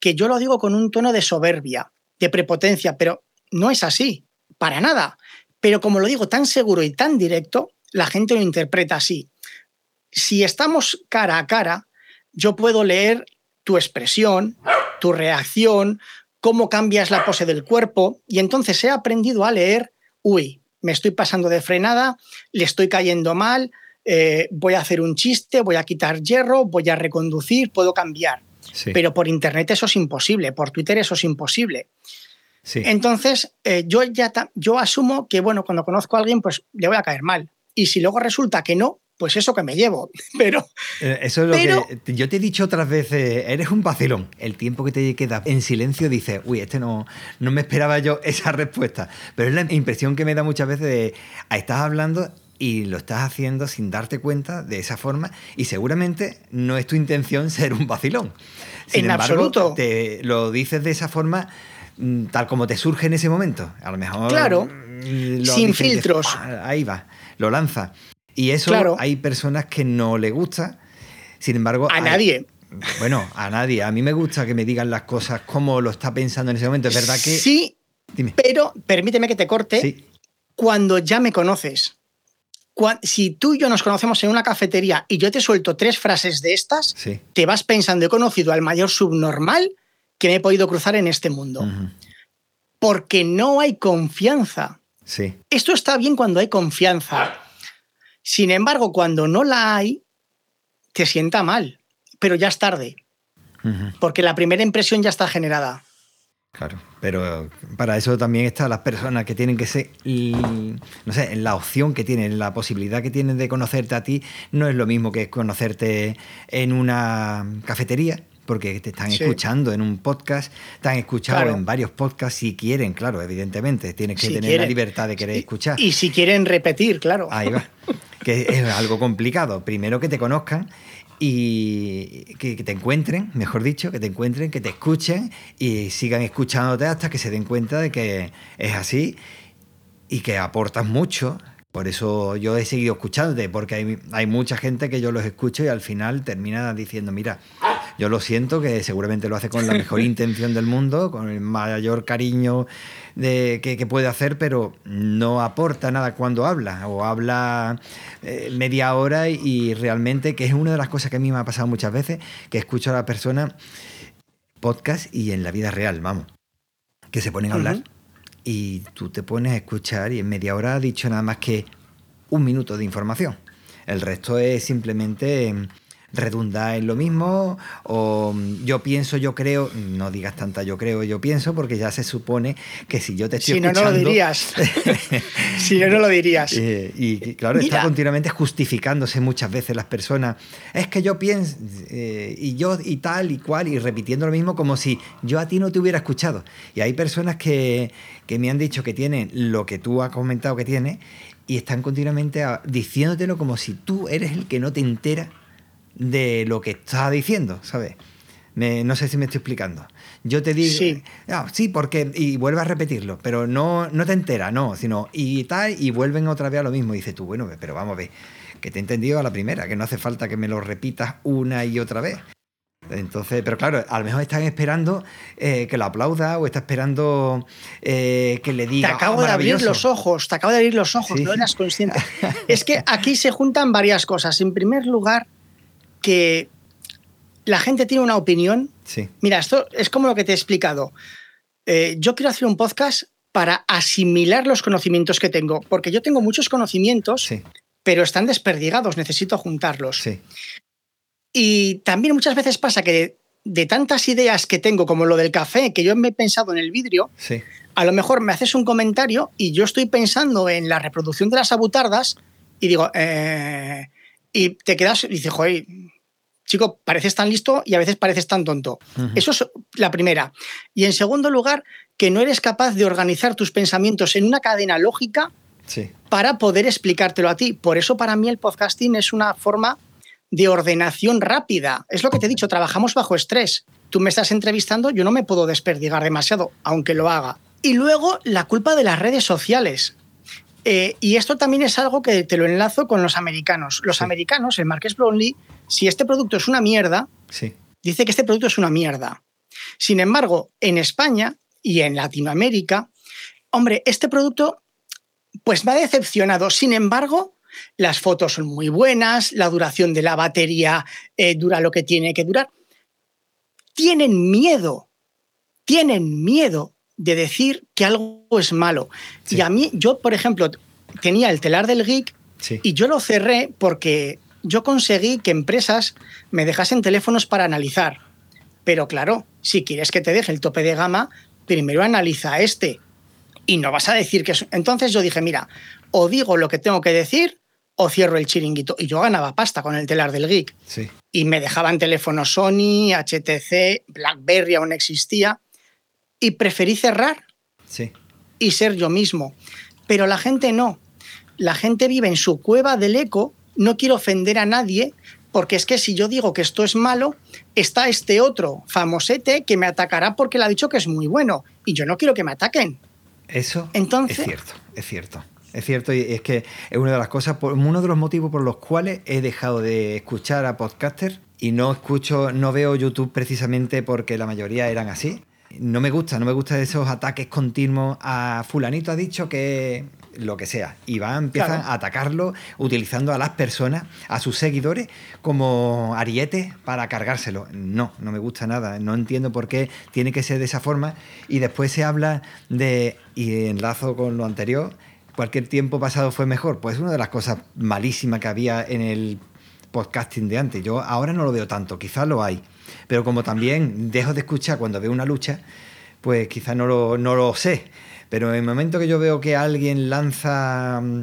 que yo lo digo con un tono de soberbia, de prepotencia, pero no es así, para nada. Pero como lo digo tan seguro y tan directo, la gente lo interpreta así. Si estamos cara a cara, yo puedo leer tu expresión, tu reacción, cómo cambias la pose del cuerpo, y entonces he aprendido a leer, uy, me estoy pasando de frenada, le estoy cayendo mal, eh, voy a hacer un chiste, voy a quitar hierro, voy a reconducir, puedo cambiar. Sí. Pero por internet eso es imposible, por Twitter eso es imposible. Sí. Entonces, eh, yo ya yo asumo que, bueno, cuando conozco a alguien, pues le voy a caer mal. Y si luego resulta que no, pues eso que me llevo. Pero Eh, Eso es lo Pero- que yo te he dicho otras veces, eres un vacilón. El tiempo que te queda en silencio dices, uy, este no, no me esperaba yo esa respuesta. Pero es la impresión que me da muchas veces de, ah, estás hablando y lo estás haciendo sin darte cuenta de esa forma y seguramente no es tu intención ser un vacilón. Sin En embargo, absoluto. te lo dices de esa forma mm, tal como te surge en ese momento. A lo mejor Claro. mm, lo Sin dices filtros. ¡pah! ahí va, lo lanza. Y eso Claro. hay personas que no le gusta. Sin embargo, a hay- nadie. Bueno, a nadie. A mí me gusta que me digan las cosas como lo está pensando en ese momento. Es verdad que. Sí, Dime. pero permíteme que te corte. Sí. Cuando ya me conoces. Si tú y yo nos conocemos en una cafetería y yo te suelto tres frases de estas, Sí. te vas pensando, he conocido al mayor subnormal que me he podido cruzar en este mundo. Porque no hay confianza. Sí. Esto está bien cuando hay confianza. Sin embargo, cuando no la hay, te sienta mal. Pero ya es tarde, porque la primera impresión ya está generada. Claro. Pero para eso también están las personas que tienen que ser. no sé, la opción que tienen, la posibilidad que tienen de conocerte a ti, no es lo mismo que conocerte en una cafetería. Porque te están Sí. escuchando en un podcast, te han escuchado Claro. en varios podcasts si quieren, claro, evidentemente. Tienes que Si tener la libertad de querer escuchar. Y si quieren repetir, claro. Ahí va. Que es algo complicado. Primero que te conozcan y que, que te encuentren, mejor dicho, que te encuentren, que te escuchen y sigan escuchándote hasta que se den cuenta de que es así y que aportas mucho. Por eso yo he seguido escuchándote, porque hay, hay mucha gente que yo los escucho y al final termina diciendo, mira, yo lo siento, que seguramente lo hace con la mejor intención del mundo, con el mayor cariño de, que, que puede hacer, pero no aporta nada cuando habla, o habla eh, media hora y, y realmente, que es una de las cosas que a mí me ha pasado muchas veces, que escucho a la persona podcast y en la vida real, vamos, que se ponen a hablar. Y tú te pones a escuchar y en media hora ha dicho nada más que un minuto de información. El resto es simplemente mm, redunda en lo mismo, o mm, yo pienso, yo creo, no digas tanta yo creo, yo pienso, porque ya se supone que si yo te estoy si no, escuchando... no lo dirías. si no, no lo dirías. Eh, y claro, Mira. está continuamente justificándose muchas veces las personas. Es que yo pienso, eh, y yo y tal y cual, y repitiendo lo mismo como si yo a ti no te hubiera escuchado. Y hay personas que, que me han dicho que tienen lo que tú has comentado que tiene y están continuamente a- diciéndotelo como si tú eres el que no te entera de lo que está diciendo, ¿sabes? Me- no sé si me estoy explicando. Yo te digo, Sí. "Ah, sí, porque, y vuelve a repetirlo, pero no, no te entera, no, sino, y tal, y vuelven otra vez a lo mismo. Y dices tú, bueno, pero vamos a ver, que te he entendido a la primera, que no hace falta que me lo repitas una y otra vez. Entonces, pero claro, a lo mejor están esperando eh, que lo aplauda o está esperando eh, que le Te diga. acabo "Oh, de abrir maravilloso". los ojos, te acabo de abrir los ojos, Sí. no eras consciente. es que aquí se juntan varias cosas. En primer lugar, que la gente tiene una opinión. Sí, Mira, esto es como lo que te he explicado. Eh, yo quiero hacer un podcast para asimilar los conocimientos que tengo, porque yo tengo muchos conocimientos, sí, pero están desperdigados, necesito juntarlos. sí. Y también muchas veces pasa que de, de tantas ideas que tengo, como lo del café, que yo me he pensado en el vidrio, Sí, a lo mejor me haces un comentario y yo estoy pensando en la reproducción de las abutardas y digo, eh, y te quedas y dices, joder, chico, pareces tan listo y a veces pareces tan tonto. Eso es la primera. Y en segundo lugar, que no eres capaz de organizar tus pensamientos en una cadena lógica sí, para poder explicártelo a ti. Por eso para mí el podcasting es una forma de ordenación rápida. Es lo que te he dicho, trabajamos bajo estrés. Tú me estás entrevistando, yo no me puedo desperdigar demasiado, aunque lo haga. Y luego la culpa de las redes sociales. Eh, y esto también es algo que te lo enlazo con los americanos. Los Sí. americanos, el Marques Brownlee, si este producto es una mierda, sí, dice que este producto es una mierda. Sin embargo, en España y en Latinoamérica, hombre, este producto pues me ha decepcionado. Sin embargo, las fotos son muy buenas, la duración de la batería eh, dura lo que tiene que durar. Tienen miedo, tienen miedo de decir que algo es malo. Sí. Y a mí, yo, por ejemplo, tenía el telar del geek sí. y yo lo cerré porque yo conseguí que empresas me dejasen teléfonos para analizar. Pero claro, si quieres que te deje el tope de gama, primero analiza este. Y no vas a decir que es... Entonces yo dije, mira, o digo lo que tengo que decir o cierro el chiringuito. Y yo ganaba pasta con el telar del geek. sí. Y me dejaban teléfonos Sony, HTC, BlackBerry aún existía. Y preferí cerrar sí. y ser yo mismo. Pero la gente no. La gente vive en su cueva del eco, no quiero ofender a nadie, porque es que si yo digo que esto es malo, está este otro famosete que me atacará porque le ha dicho que es muy bueno. Y yo no quiero que me ataquen. Eso Entonces- es cierto, es cierto. Es cierto, y es que es una de las cosas, por- uno de los motivos por los cuales he dejado de escuchar a podcasters y no escucho, no veo YouTube precisamente porque la mayoría eran así. No me gusta, no me gustan esos ataques continuos a fulanito ha dicho que lo que sea. Y van, empiezan Claro. a atacarlo utilizando a las personas, a sus seguidores, como arietes para cargárselo. No, no me gusta nada. No entiendo por qué tiene que ser de esa forma. Y después se habla de, y enlazo con lo anterior, cualquier tiempo pasado fue mejor. Pues una de las cosas malísimas que había en el podcasting de antes. Yo ahora no lo veo tanto, quizás lo hay. Pero como también dejo de escuchar cuando veo una lucha, pues quizás no lo, no lo sé. Pero en el momento que yo veo que alguien lanza mm,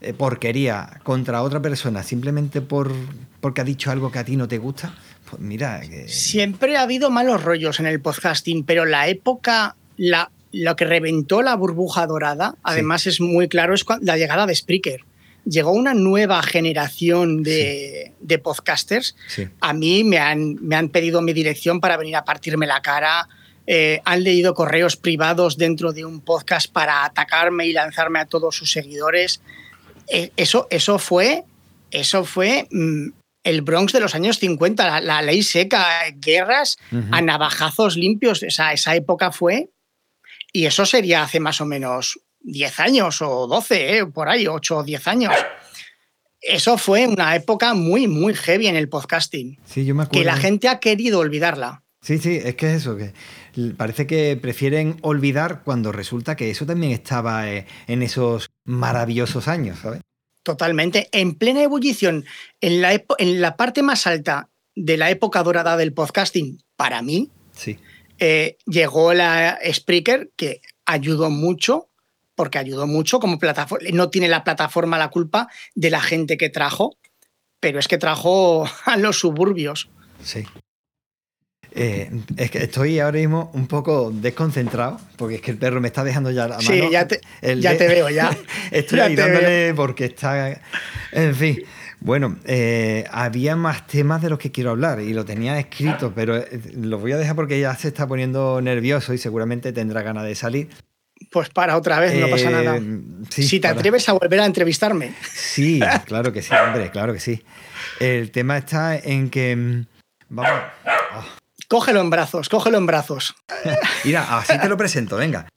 eh, porquería contra otra persona simplemente por porque ha dicho algo que a ti no te gusta, pues mira, Siempre ha habido malos rollos en el podcasting, pero la época, la, lo que reventó la burbuja dorada, además es muy claro, es la llegada de Spreaker. Llegó una nueva generación de, de podcasters. sí, A mí me han, me han pedido mi dirección para venir a partirme la cara. eh, han leído correos privados dentro de un podcast para atacarme y lanzarme a todos sus seguidores. Eh, eso, eso fue, eso fue mm, el Bronx de los años 50, la, la ley seca, guerras a navajazos limpios. Esa época fue. Y eso sería hace más o menos 10 años o 12, eh, por ahí, 8 o 10 años. Eso fue una época muy, muy heavy en el podcasting sí, yo me acuerdo. que la gente ha querido olvidarla. Sí, sí, es que es eso, que parece que prefieren olvidar cuando resulta que eso también estaba eh, en esos maravillosos años, ¿sabes? Totalmente. En plena ebullición, en la, en la parte más alta de la época dorada del podcasting, para mí, sí. Eh, llegó la Spreaker, que ayudó mucho, porque ayudó mucho como plataforma. No tiene la plataforma la culpa de la gente que trajo, pero es que trajo a los suburbios. Sí. Eh, es que estoy ahora mismo un poco desconcentrado, porque es que el perro me está dejando ya la mano. Sí, ya te, ya te veo, ya. estoy ya ayudándole porque está. En fin. Bueno, eh, había más temas de los que quiero hablar y lo tenía escrito, pero eh, lo voy a dejar porque ya se está poniendo nervioso y seguramente tendrá ganas de salir. Pues para otra vez, no pasa nada. Sí, si te para... atreves a volver a entrevistarme. Sí, claro que sí, hombre, claro que sí. El tema está en que. mm, Vamos. Oh. Cógelo en brazos, cógelo en brazos. Mira, así te lo presento, venga.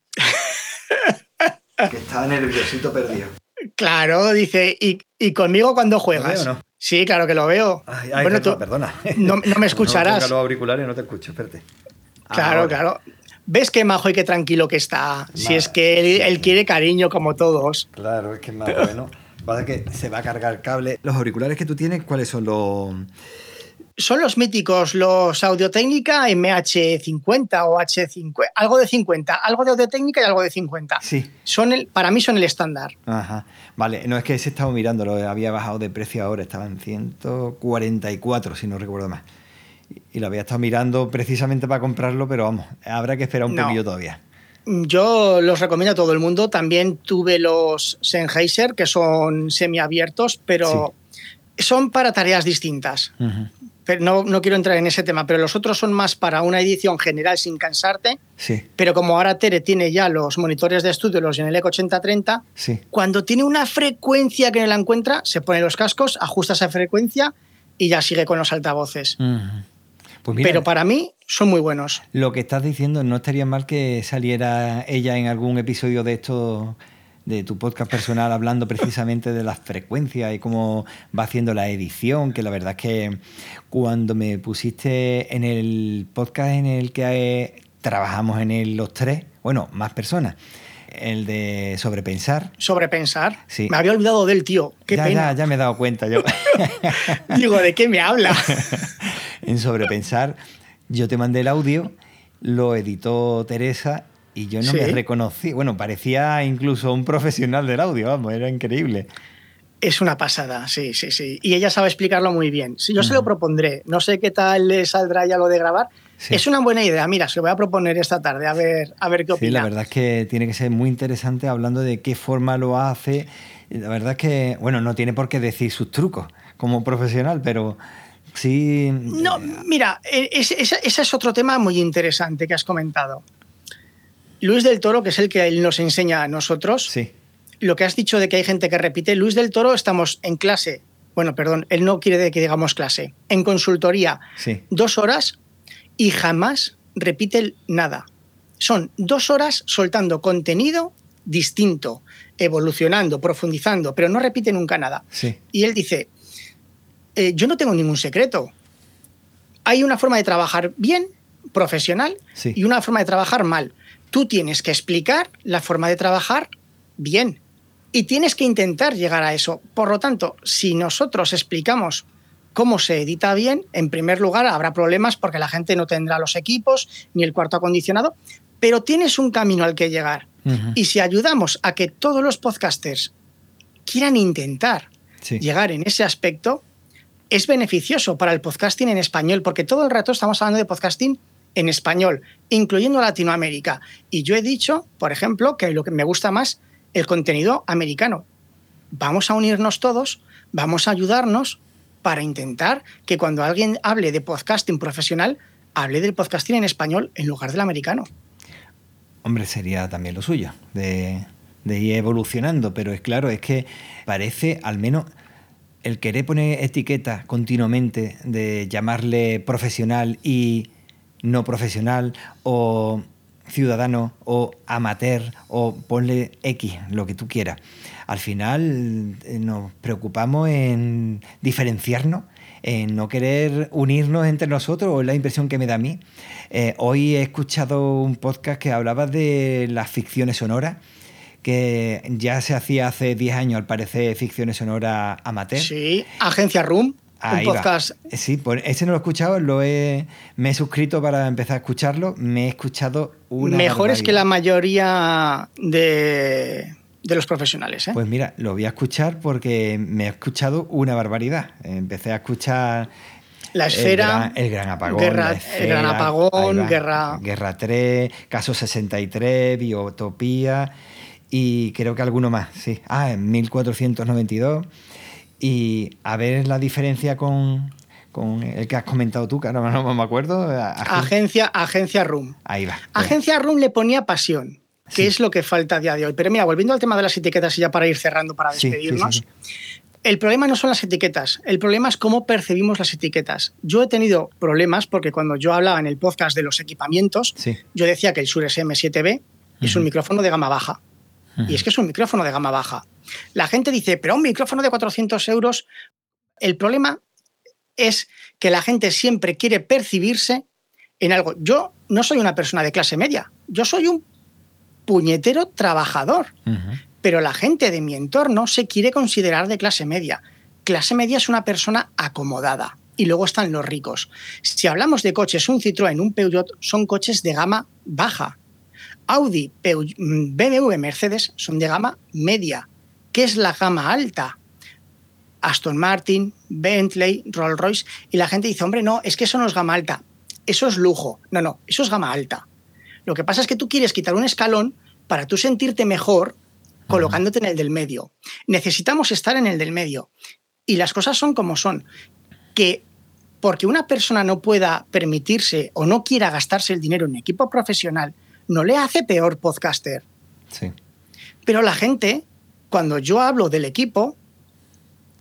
que está nerviosito perdido. Claro, dice, ¿y, y conmigo cuando juegas? ¿Lo veo, no? Sí, claro que lo veo. Ay, ay, bueno, perdona, tú perdona. no, no me escucharás. No, los auriculares no te escucho, espérate. Claro, Ahora. claro. ¿Ves qué majo y qué tranquilo que está? Si es que él, él quiere cariño como todos. Claro, es que es más bueno. Pasa que se va a cargar el cable. Los auriculares que tú tienes, ¿cuáles son los...? Son los míticos, los Audio-Técnica MH50 o H50, algo de 50, algo de Audio-Técnica y algo de 50. Sí. Son el, para mí son el estándar. Ajá. Vale, no es que ese estaba mirando, lo había bajado de precio ahora, estaba en 144, si no recuerdo más. Y lo había estado mirando precisamente para comprarlo, pero vamos, habrá que esperar un No. poquillo todavía. Yo los recomiendo a todo el mundo. También tuve los Sennheiser, que son semiabiertos, pero son para tareas distintas. Ujú. Pero no, no quiero entrar en ese tema, pero los otros son más para una edición general sin cansarte. Sí, Pero como ahora Tere tiene ya los monitores de estudio, los Genelec 8030, sí. cuando tiene una frecuencia que no la encuentra, se pone los cascos, ajusta esa frecuencia y ya sigue con los altavoces. Pues mira, Pero para mí son muy buenos. lo que estás diciendo, no estaría mal que saliera ella en algún episodio de esto de tu podcast personal hablando precisamente de las frecuencias y cómo va haciendo la edición, que la verdad es que cuando me pusiste en el podcast en el que eh, trabajamos en él los tres, bueno, más personas, el de sobrepensar. Sobrepensar. Sí. Me había olvidado del tío. Qué ya, pena. ya, ya me he dado cuenta yo. Digo, ¿de qué me habla? en sobrepensar, yo te mandé el audio, lo editó Teresa y yo no Sí. me reconocí. Bueno, parecía incluso un profesional del audio, vamos, era increíble. Es una pasada, sí, sí, sí. Y ella sabe explicarlo muy bien. Sí, yo se lo propondré. No sé qué tal le saldrá ya lo de grabar. Sí. Es una buena idea. Mira, se lo voy a proponer esta tarde, a ver, a ver qué opina. Sí, la verdad es que tiene que ser muy interesante hablando de qué forma lo hace. La verdad es que, bueno, no tiene por qué decir sus trucos como profesional, pero sí. No, mira, e- ese, ese es otro tema muy interesante que has comentado. Luis del Toro, que es el que él nos enseña a nosotros, Sí, lo que has dicho de que hay gente que repite, Luis del Toro estamos en clase, bueno, perdón, él no quiere que digamos clase, en consultoría, sí. dos horas y jamás repite nada. Son dos horas soltando contenido distinto, evolucionando, profundizando, pero no repite nunca nada. Sí, Y él dice, eh, yo no tengo ningún secreto. Hay una forma de trabajar bien, profesional, Sí. y una forma de trabajar mal. Tú tienes que explicar la forma de trabajar bien y tienes que intentar llegar a eso. Por lo tanto, si nosotros explicamos cómo se edita bien, en primer lugar habrá problemas porque la gente no tendrá los equipos ni el cuarto acondicionado, pero tienes un camino al que llegar. Y si ayudamos a que todos los podcasters quieran intentar sí. llegar en ese aspecto, es beneficioso para el podcasting en español, porque todo el rato estamos hablando de podcasting en español, incluyendo Latinoamérica. Y yo he dicho, por ejemplo, que lo que me gusta más, el contenido americano. Vamos a unirnos todos, vamos a ayudarnos para intentar que cuando alguien hable de podcasting profesional, hable del podcasting en español en lugar del americano. Hombre, sería también lo suyo, de, ir evolucionando, pero es claro, es que parece al menos el querer poner etiquetas continuamente de llamarle profesional y no profesional o ciudadano o amateur o ponle X, lo que tú quieras. Al final eh, nos preocupamos en diferenciarnos, en no querer unirnos entre nosotros, o es la impresión que me da a mí. Eh, hoy he escuchado un podcast que hablaba de las ficciones sonoras, que ya se hacía hace 10 años, al parecer, ficciones sonoras amateur. Sí, Agencia Room. Ahí un podcast. Va. Sí, pues ese no lo he escuchado, lo he, me he suscrito para empezar a escucharlo. Me he escuchado una. Mejores que la mayoría de, de los profesionales. ¿eh? Pues mira, lo voy a escuchar porque me he escuchado una barbaridad. Empecé a escuchar. La esfera. El gran, el gran apagón. Guerra, esfera, el gran apagón, guerra. Guerra 3, Caso 63, Biotopía y creo que alguno más, sí. Ah, en 1492. Y a ver la diferencia con, con el que has comentado tú, que ahora no me acuerdo. Agencia, Agencia Room. Ahí va. Agencia Room le ponía pasión, que sí. es lo que falta a día de hoy. Pero mira, volviendo al tema de las etiquetas y ya para ir cerrando, para despedirnos. Sí, sí, el problema no son las etiquetas, el problema es cómo percibimos las etiquetas. Yo he tenido problemas porque cuando yo hablaba en el podcast de los equipamientos, yo decía que el Shure SM7B es un micrófono de gama baja. Y es que es un micrófono de gama baja. La gente dice, pero un micrófono de 400 euros. El problema es que la gente siempre quiere percibirse en algo. Yo no soy una persona de clase media, yo soy un puñetero trabajador. Uh -huh. Pero la gente de mi entorno se quiere considerar de clase media. Clase media es una persona acomodada. Y luego están los ricos. Si hablamos de coches, un Citroën, un Peugeot son coches de gama baja. Audi, BMW, Mercedes son de gama media. ¿Qué es la gama alta? Aston Martin, Bentley, Rolls Royce. Y la gente dice, hombre, no, es que eso no es gama alta. Eso es lujo. No, no, eso es gama alta. Lo que pasa es que tú quieres quitar un escalón para tú sentirte mejor colocándote en el del medio. Necesitamos estar en el del medio. Y las cosas son como son. Que porque una persona no pueda permitirse o no quiera gastarse el dinero en equipo profesional, no le hace peor podcaster. Sí. Pero la gente, cuando yo hablo del equipo,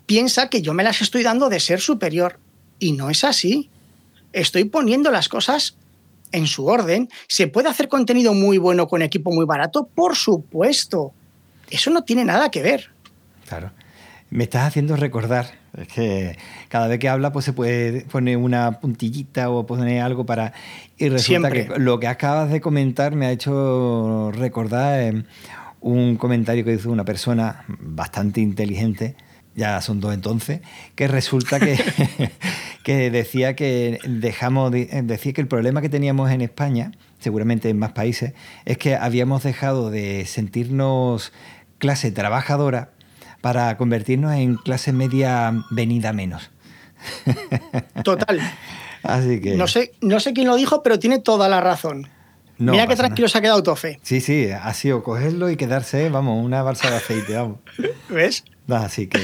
piensa que yo me las estoy dando de ser superior. Y no es así. Estoy poniendo las cosas en su orden. ¿Se puede hacer contenido muy bueno con equipo muy barato? Por supuesto. Eso no tiene nada que ver. Claro. Me estás haciendo recordar. Es que cada vez que habla, pues se puede poner una puntillita o poner algo para. Y resulta Siempre. que lo que acabas de comentar me ha hecho recordar eh, un comentario que hizo una persona bastante inteligente, ya son dos entonces, que resulta que, que decía que dejamos. Decía que el problema que teníamos en España, seguramente en más países, es que habíamos dejado de sentirnos clase trabajadora para convertirnos en clase media venida menos. Total. Así que... No sé, no sé quién lo dijo, pero tiene toda la razón. No Mira qué tranquilo nada. se ha quedado Tofe. Sí, sí, ha sido cogerlo y quedarse, vamos, una balsa de aceite, vamos. ¿Ves? Así que,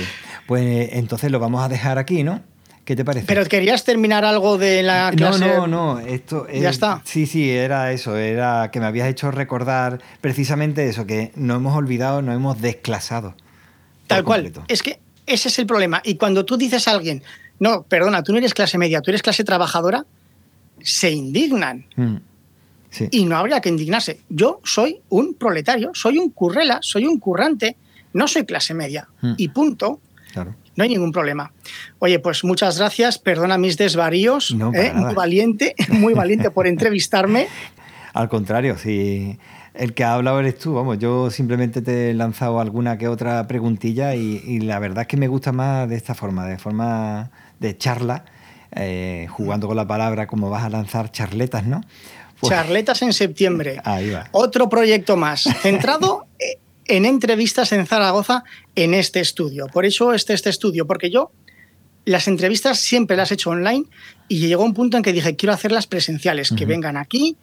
pues entonces lo vamos a dejar aquí, ¿no? ¿Qué te parece? Pero querías terminar algo de la clase. No, no, no. Esto es, ya está. Sí, sí, era eso. Era que me habías hecho recordar precisamente eso, que no hemos olvidado, no hemos desclasado. Tal cual. Es que ese es el problema. Y cuando tú dices a alguien, no, perdona, tú no eres clase media, tú eres clase trabajadora, se indignan. Mm, sí. Y no habría que indignarse. Yo soy un proletario, soy un currela, soy un currante, no soy clase media. Mm. Y punto. Claro. No hay ningún problema. Oye, pues muchas gracias. Perdona mis desvaríos. No, ¿eh? Muy valiente, muy valiente por entrevistarme. Al contrario, si el que ha hablado eres tú, vamos, yo simplemente te he lanzado alguna que otra preguntilla y, y la verdad es que me gusta más de esta forma, de forma de charla, eh, jugando con la palabra, como vas a lanzar charletas, ¿no? Pues, Charletas en septiembre. Ahí va. Otro proyecto más, centrado en entrevistas en Zaragoza en este estudio. Por eso este, este estudio, porque yo las entrevistas siempre las he hecho online y llegó un punto en que dije, quiero hacerlas presenciales, uh -huh. que vengan aquí,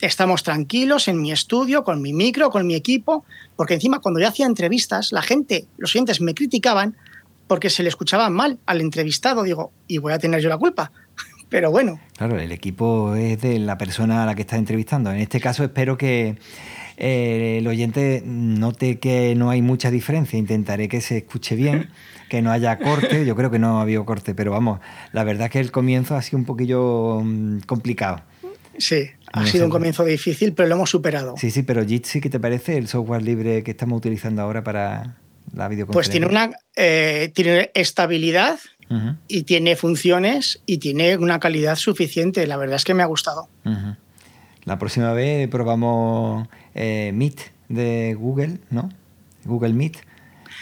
estamos tranquilos en mi estudio, con mi micro, con mi equipo, porque encima cuando yo hacía entrevistas, la gente, los oyentes me criticaban porque se le escuchaba mal al entrevistado, digo, y voy a tener yo la culpa. Pero bueno. Claro, el equipo es de la persona a la que estás entrevistando. En este caso espero que eh, el oyente note que no hay mucha diferencia. Intentaré que se escuche bien, que no haya corte. Yo creo que no ha habido corte, pero vamos, la verdad es que el comienzo ha sido un poquillo um, complicado. Sí, ha no sido un comienzo difícil, pero lo hemos superado. Sí, sí, pero Jitsi, ¿qué te parece el software libre que estamos utilizando ahora para la videoconferencia? Pues tiene una eh, tiene estabilidad uh -huh. y tiene funciones y tiene una calidad suficiente. La verdad es que me ha gustado. Uh -huh. La próxima vez probamos eh, Meet de Google, ¿no? Google Meet.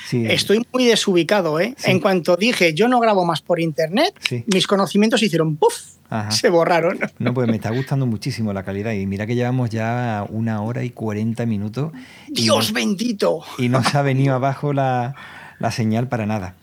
Sí. Estoy muy desubicado, ¿eh? Sí. En cuanto dije yo no grabo más por internet, Sí. mis conocimientos hicieron ¡puf! Ajá. Se borraron. No, pues me está gustando muchísimo la calidad. Y mira que llevamos ya una hora y 40 minutos. Y ¡Dios bendito! y no se ha venido abajo la, la señal para nada.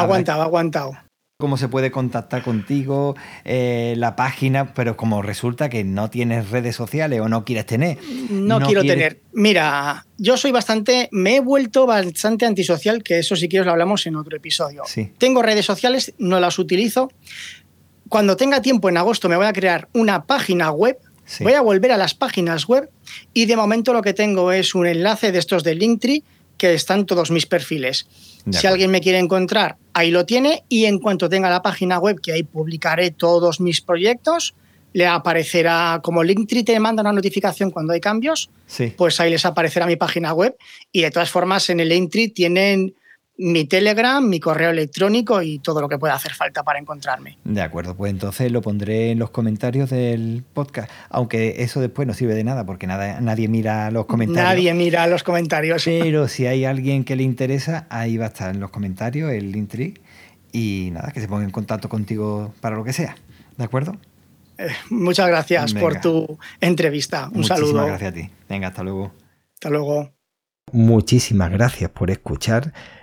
Aguantado, aguantado. cómo se puede contactar contigo, eh, la página, pero como resulta que no tienes redes sociales o no quieres tener. No, quiero quieres- tener. Mira, yo soy bastante, me he vuelto bastante antisocial, que eso si quieres lo hablamos en otro episodio. Sí. Tengo redes sociales, no las utilizo. Cuando tenga tiempo en agosto me voy a crear una página web. Sí. Voy a volver a las páginas web y de momento lo que tengo es un enlace de estos de Linktree que están todos mis perfiles. Si alguien me quiere encontrar, ahí lo tiene y en cuanto tenga la página web, que ahí publicaré todos mis proyectos, le aparecerá como Linktree te manda una notificación cuando hay cambios, Sí. pues ahí les aparecerá mi página web y de todas formas en el Linktree tienen mi Telegram, mi correo electrónico y todo lo que pueda hacer falta para encontrarme. De acuerdo, pues entonces lo pondré en los comentarios del podcast. Aunque eso después no sirve de nada porque nada, nadie mira los comentarios. Nadie mira los comentarios. Pero si hay alguien que le interesa, ahí va a estar en los comentarios el Linktree. Y nada, que se ponga en contacto contigo para lo que sea. ¿De acuerdo? Eh, muchas gracias por tu entrevista. Un Muchísimas saludo. gracias a ti. Venga, hasta luego. Hasta luego. Muchísimas gracias por escuchar,